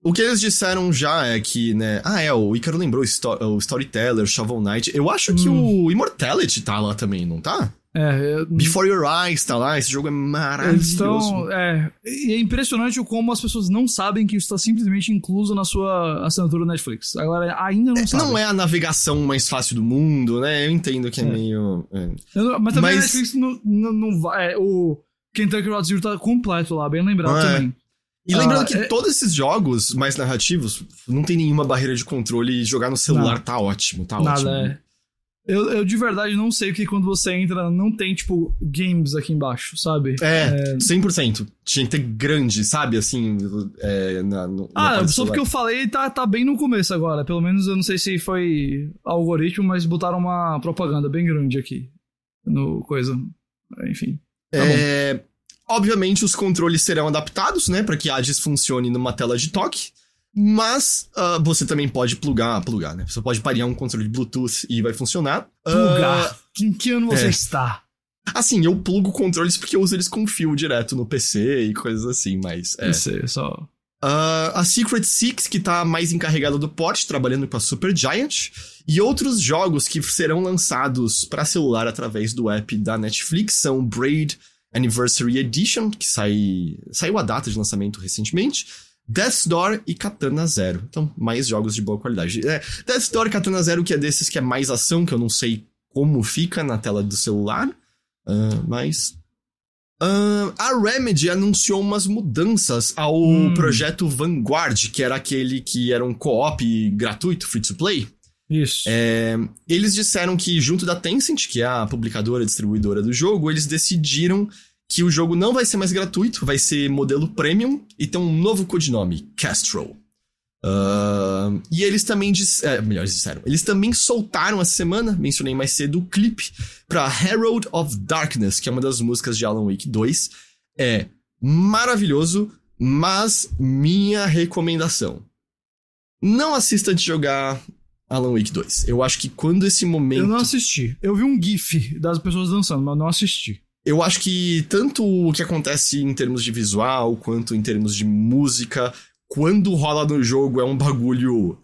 o que eles disseram já é que, né? Ah, é, o Icaro lembrou o Storyteller, Shovel Knight. Eu acho que hum. o Immortality tá lá também, não tá? É, eu... Before Your Eyes tá lá, esse jogo é maravilhoso. Estão, é, e é impressionante como as pessoas não sabem que isso está simplesmente incluso na sua assinatura Netflix. Agora, ainda não é, Não é a navegação mais fácil do mundo, né? Eu entendo que é, é. meio... É. mas também Mas... a Netflix não, não, não vai... É, o Kentucky Road Zero tá completo lá, bem lembrado é. também. E lembrando ah, que todos esses jogos mais narrativos não tem nenhuma barreira de controle e jogar no celular não. tá ótimo, tá Nada, ótimo. É. Eu, eu de verdade não sei que quando você entra não tem, tipo, games aqui embaixo, sabe? É, é... 100%. Tinha que ter grande, sabe? Assim, é, na, Ah, só porque eu falei tá, tá bem no começo agora. Pelo menos eu não sei se foi algoritmo, mas botaram uma propaganda bem grande aqui. No coisa. Enfim. Tá é... Obviamente, os controles serão adaptados, né, para que Hades funcione numa tela de toque. Mas uh, você também pode plugar, plugar, né? Você pode parear um controle de Bluetooth e vai funcionar. Plugar? Uh, em que ano você é. está? Assim, eu plugo controles porque eu uso eles com fio direto no PC e coisas assim, mas. É. PC, só. Uh, a Secret Six, que tá mais encarregada do porte, trabalhando com a Super Giant. E outros jogos que serão lançados para celular através do app da Netflix são Braid Anniversary Edition, que sai, saiu a data de lançamento recentemente. Death's Door e Katana Zero. Então, mais jogos de boa qualidade. É, Death's Door e Katana Zero, que é desses que é mais ação, que eu não sei como fica na tela do celular. Uh, mas. Uh, a Remedy anunciou umas mudanças ao hum. projeto Vanguard, que era aquele que era um co-op gratuito, free to play. Isso. É, eles disseram que, junto da Tencent, que é a publicadora distribuidora do jogo, eles decidiram que o jogo não vai ser mais gratuito, vai ser modelo premium e tem um novo codinome, Castro. Uh, e eles também disseram, é, melhor disseram, eles também soltaram essa semana, mencionei mais cedo, o clipe para Herald of Darkness, que é uma das músicas de Alan Wake 2. É maravilhoso, mas minha recomendação. Não assista antes de jogar Alan Wake 2. Eu acho que quando esse momento. Eu não assisti. Eu vi um GIF das pessoas dançando, mas não assisti. Eu acho que tanto o que acontece em termos de visual, quanto em termos de música, quando rola no jogo é um bagulho.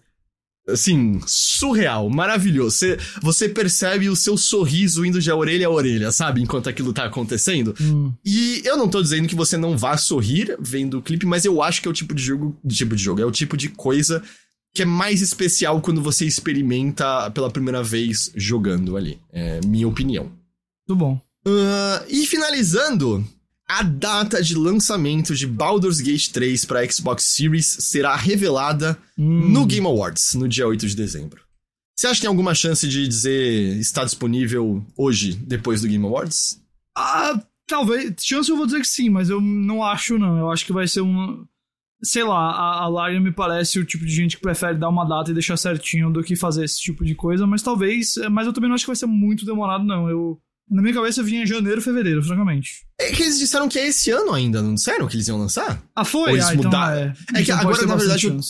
Assim, surreal, maravilhoso. Você, você percebe o seu sorriso indo de orelha a orelha, sabe? Enquanto aquilo tá acontecendo. Hum. E eu não tô dizendo que você não vá sorrir vendo o clipe, mas eu acho que é o tipo de jogo. Tipo de jogo, é o tipo de coisa que é mais especial quando você experimenta pela primeira vez jogando ali. É minha opinião. Muito bom. Uh, e finalizando, a data de lançamento de Baldur's Gate 3 para Xbox Series será revelada hum. no Game Awards, no dia 8 de dezembro. Você acha que tem alguma chance de dizer está disponível hoje, depois do Game Awards? Ah, talvez. Chance eu vou dizer que sim, mas eu não acho, não. Eu acho que vai ser um sei lá, a, a Larian me parece o tipo de gente que prefere dar uma data e deixar certinho do que fazer esse tipo de coisa, mas talvez, mas eu também não acho que vai ser muito demorado, não. Eu, Na minha cabeça vinha janeiro, fevereiro, francamente. É que eles disseram que é esse ano ainda, não disseram que eles iam lançar? Ah, foi? Ou eles ah, então é. É que Então agora, na verdade, eu-.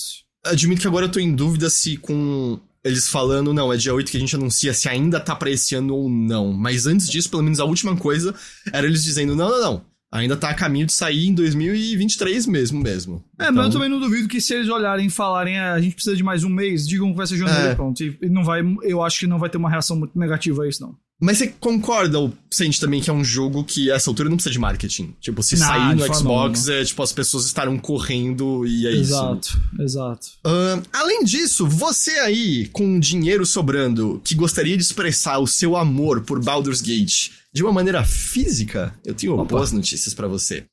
Admito que agora eu tô em dúvida se com eles falando, não, é dia 8 que a gente anuncia se ainda tá pra esse ano ou não. Mas antes disso, pelo menos a última coisa era eles dizendo, não, não, não. Ainda tá a caminho de sair em 2023 mesmo, mesmo. É, mas Então, eu também não duvido que se eles olharem e falarem "Ah, a gente precisa de mais um mês, digam que vai ser janeiro, É. pronto. E não vai, eu acho que não vai ter uma reação muito negativa a isso, não. Mas você concorda ou sente também que é um jogo que a essa altura não precisa de marketing? Tipo, se Não, sair no Xbox, é tipo, as pessoas estarão correndo e é isso. exato, exato. Ahn, além disso, você aí, com dinheiro sobrando, que gostaria de expressar o seu amor por Baldur's Gate de uma maneira física, eu tenho Opa. boas notícias pra você.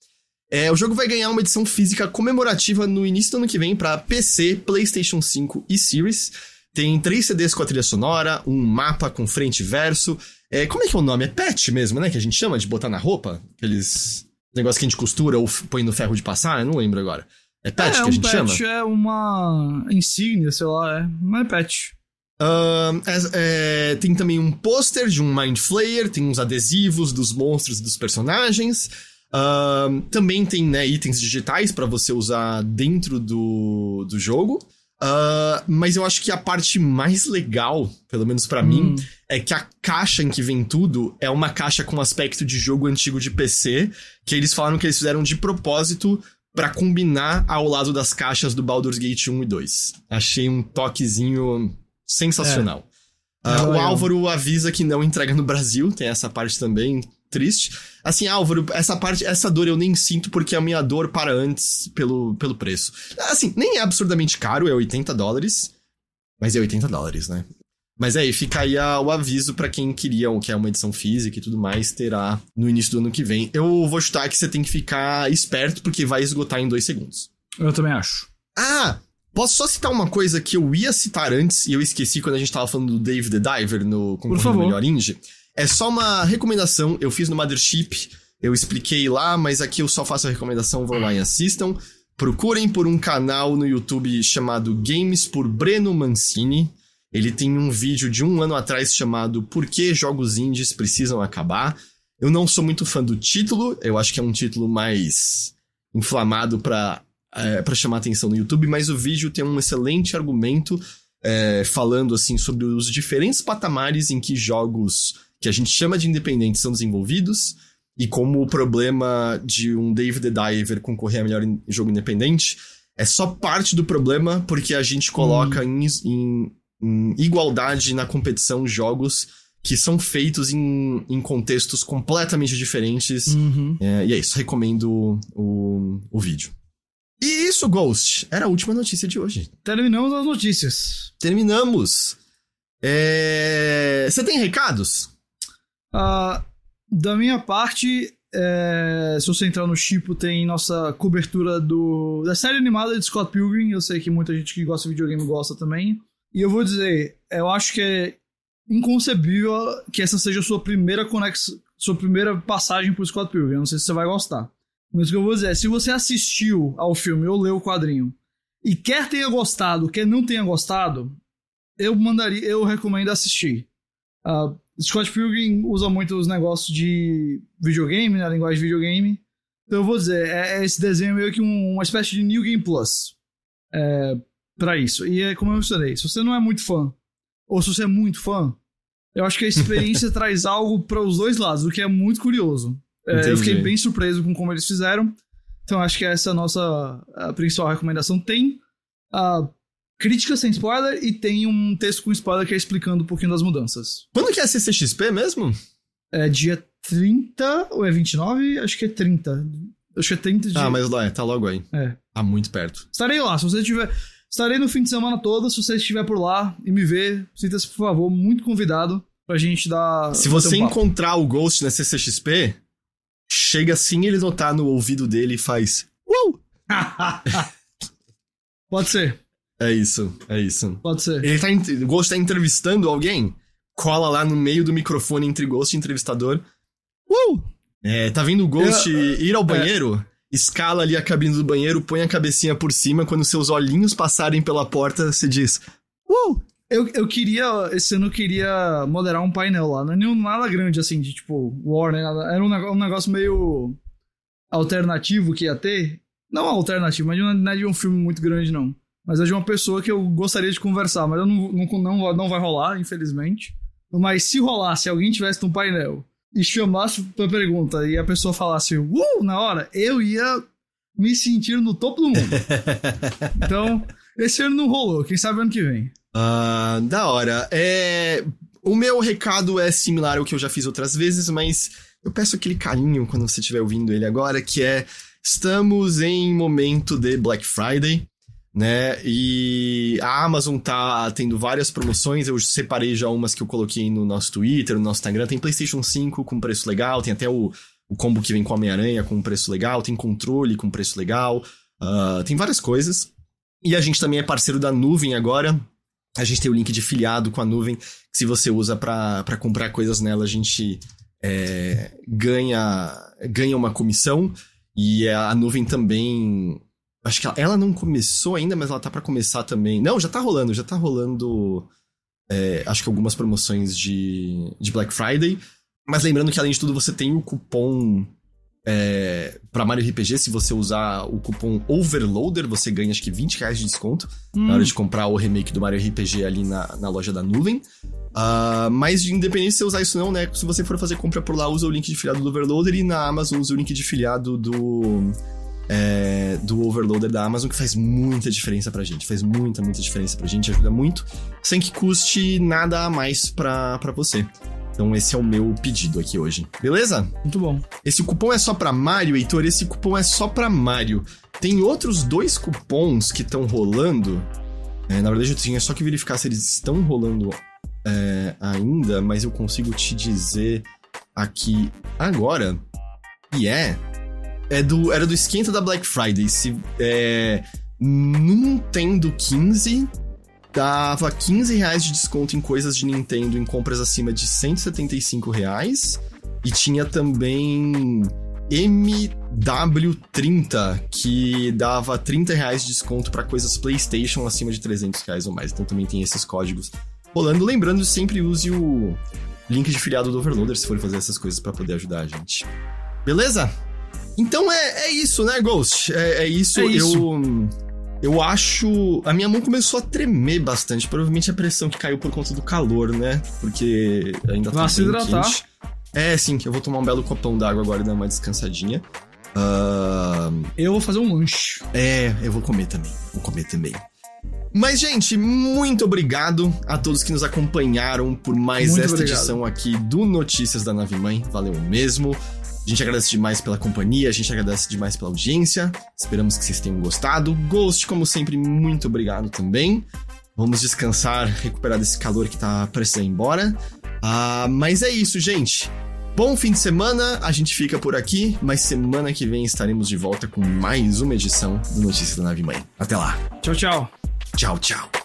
É, o jogo vai ganhar uma edição física comemorativa no início do ano que vem pra PC, PlayStation 5 e Series. Tem três CDs com a trilha sonora, um mapa com frente e verso. É, como é que é o nome? É patch mesmo, né? Que a gente chama de botar na roupa? Aqueles negócios que a gente costura ou põe no ferro de passar, eu não lembro agora. É patch é, que a um gente patch chama? é uma insígnia, sei lá, é. Não é patch. Ahn, é- é, tem também um pôster de um Mind Flayer, tem uns adesivos dos monstros e dos personagens. Ahn, também tem né, itens digitais pra você usar dentro do, do jogo. Ah, mas eu acho que a parte mais legal, pelo menos pra mim, Hum. é que a caixa em que vem tudo é uma caixa com aspecto de jogo antigo de PC, que eles falaram que eles fizeram de propósito pra combinar ao lado das caixas do Baldur's Gate 1 e 2. Achei um toquezinho sensacional. É. É o. Álvaro avisa que não entrega no Brasil, tem essa parte também triste. Assim, Álvaro, essa parte, essa dor eu nem sinto porque a minha dor para antes pelo, pelo preço. Assim, nem é absurdamente caro, é 80 dólares. Mas é 80 dólares, né? Mas aí, fica aí a- o aviso pra quem queria, que é uma edição física e tudo mais, terá no início do ano que vem. Eu vou chutar que você tem que ficar esperto, porque vai esgotar em dois segundos. Eu também acho. Ah! Posso só citar uma coisa que eu ia citar antes e eu esqueci quando a gente tava falando do Dave the Diver no Concorrendo favor. Melhor Indie? É só uma recomendação, eu fiz no Mothership, eu expliquei lá, mas aqui eu só faço a recomendação, vão lá e assistam. Procurem por um canal no YouTube chamado Games por Breno Mancini. Ele tem um vídeo de um ano atrás chamado Por que jogos indies precisam acabar? Eu não sou muito fã do título, eu acho que é um título mais inflamado pra é, para chamar atenção no YouTube, mas o vídeo tem um excelente argumento é, falando assim sobre os diferentes patamares em que jogos que a gente chama de independentes são desenvolvidos e como o problema de um Dave the Diver concorrer a melhor in- jogo independente é só parte do problema porque a gente coloca em, em- em igualdade na competição jogos que são feitos em, em contextos completamente diferentes Uhum. é, e é isso, recomendo o, o vídeo. E isso, Ghost, era a última notícia de hoje. Terminamos as notícias. Terminamos. É, Você tem recados? Ah, da minha parte, é, se você entrar no Chipo, tem nossa cobertura do, da série animada de Scott Pilgrim. Eu sei que muita gente que gosta de videogame gosta também. E eu vou dizer, eu acho que é inconcebível que essa seja a sua primeira conexão, sua primeira passagem pro Scott Pilgrim. Eu não sei se você vai gostar. Mas o que eu vou dizer é, se você assistiu ao filme ou leu o quadrinho e quer tenha gostado, quer não tenha gostado, eu mandaria, eu recomendo assistir. Ah, Scott Pilgrim usa muito os negócios de videogame, né, a linguagem de videogame. Então eu vou dizer, é, é esse desenho meio que um- uma espécie de New Game Plus é, para isso. E é como eu mencionei, se você não é muito fã, ou se você é muito fã, eu acho que a experiência traz algo para os dois lados, o que é muito curioso. É, eu fiquei bem surpreso com como eles fizeram. Então acho que essa é a nossa a principal recomendação. Tem a crítica sem spoiler e tem um texto com spoiler que é explicando um pouquinho das mudanças. Quando que é a CCXP mesmo? É dia 30 ou é 29? Acho que é 30. Acho que é 30 de. Ah, mas lá, é, tá logo aí. É. Tá muito perto. Estarei lá, se você tiver. Estarei no fim de semana todo, se você estiver por lá e me ver, sinta-se, por favor, muito convidado pra gente dar. Se você um encontrar o Ghost na CCXP, chega assim ele notar no ouvido dele e faz. Uou! Pode ser, É isso, é isso. pode ser. Ele tá, o Ghost tá entrevistando alguém, cola lá no meio do microfone entre Ghost e entrevistador. Uh! É, tá vendo o Ghost ir ao banheiro? Escala ali a cabine do banheiro, põe a cabecinha por cima, quando seus olhinhos passarem pela porta, você diz. Uh! Eu, eu queria, esse ano eu queria moderar um painel lá. Não é nenhum nada grande assim, de tipo, Warner. Nada. Era um, um negócio meio alternativo que ia ter. Não alternativo, mas não é de um filme muito grande, não. Mas é de uma pessoa que eu gostaria de conversar, mas eu não, não, não, não vai rolar, infelizmente. Mas se rolasse, alguém tivesse um painel e chamasse pra pergunta e a pessoa falasse, uh, na hora, eu ia me sentir no topo do mundo. então, esse ano não rolou, quem sabe ano que vem. Uh, da hora. É... O meu recado é similar ao que eu já fiz outras vezes, mas eu peço aquele carinho quando você estiver ouvindo ele agora, que é estamos em momento de Black Friday né? E a Amazon tá tendo várias promoções, eu separei já umas que eu coloquei no nosso Twitter, no nosso Instagram. Tem PlayStation 5 com preço legal, tem até o, o combo que vem com Homem-Aranha com preço legal, tem controle com preço legal, uh, tem várias coisas. E a gente também é parceiro da nuvem agora. A gente tem o link de filiado com a nuvem, que se você usa para comprar coisas nela, a gente é, ganha, ganha uma comissão. E a nuvem também Acho que ela, ela, não começou ainda, mas ela tá para começar também. Não, já tá rolando, já tá rolando. É, acho que algumas promoções de, de Black Friday. Mas lembrando que além de tudo você tem o cupom é, para Mario RPG. Se você usar o cupom Overloader, você ganha acho que 20 reais de desconto hum. na hora de comprar o remake do Mario RPG ali na, na loja da nuvem. Uh, mas independente se você usar isso não, né? Se você for fazer compra por lá, usa o link de filiado do Overloader e na Amazon usa o link de filiado do é, do overloader da Amazon, que faz muita diferença pra gente. Faz muita, muita diferença pra gente, ajuda muito, sem que custe nada a mais pra, pra você. Então esse é o meu pedido aqui hoje. Beleza? Muito bom. Esse cupom é só para Mario, Heitor. Esse cupom é só para Mario. Tem outros dois cupons que estão rolando. É, na verdade, eu tinha só que verificar se eles estão rolando é, ainda, mas eu consigo te dizer aqui agora. E é é do, era do esquenta da Black Friday. Se, é, Nintendo 15 dava 15 reais de desconto em coisas de Nintendo em compras acima de 175 reais. E tinha também MW30, que dava 30 reais de desconto para coisas PlayStation acima de 300 reais ou mais. Então também tem esses códigos rolando. Lembrando, sempre use o link de filiado do Overloader se for fazer essas coisas para poder ajudar a gente. Beleza? Então é, é isso, né, Ghost? É, é isso. É isso. Eu. Eu acho. A minha mão começou a tremer bastante. Provavelmente a pressão que caiu por conta do calor, né? Porque ainda tá. Vai se hidratar. Quente. É, sim, eu vou tomar um belo copão d'água agora e dar uma descansadinha. Uh... Eu vou fazer um lanche. É, eu vou comer também. Vou comer também. Mas, gente, muito obrigado a todos que nos acompanharam por mais muito esta obrigado. edição aqui do Notícias da Nave Mãe. Valeu mesmo. A gente agradece demais pela companhia, a gente agradece demais pela audiência. Esperamos que vocês tenham gostado. Ghost, como sempre, muito obrigado também. Vamos descansar, recuperar desse calor que tá prestes a ir embora. Ah, mas é isso, gente. Bom fim de semana, a gente fica por aqui, mas semana que vem estaremos de volta com mais uma edição do Notícias da Nave Mãe. Até lá. Tchau, tchau. Tchau, tchau.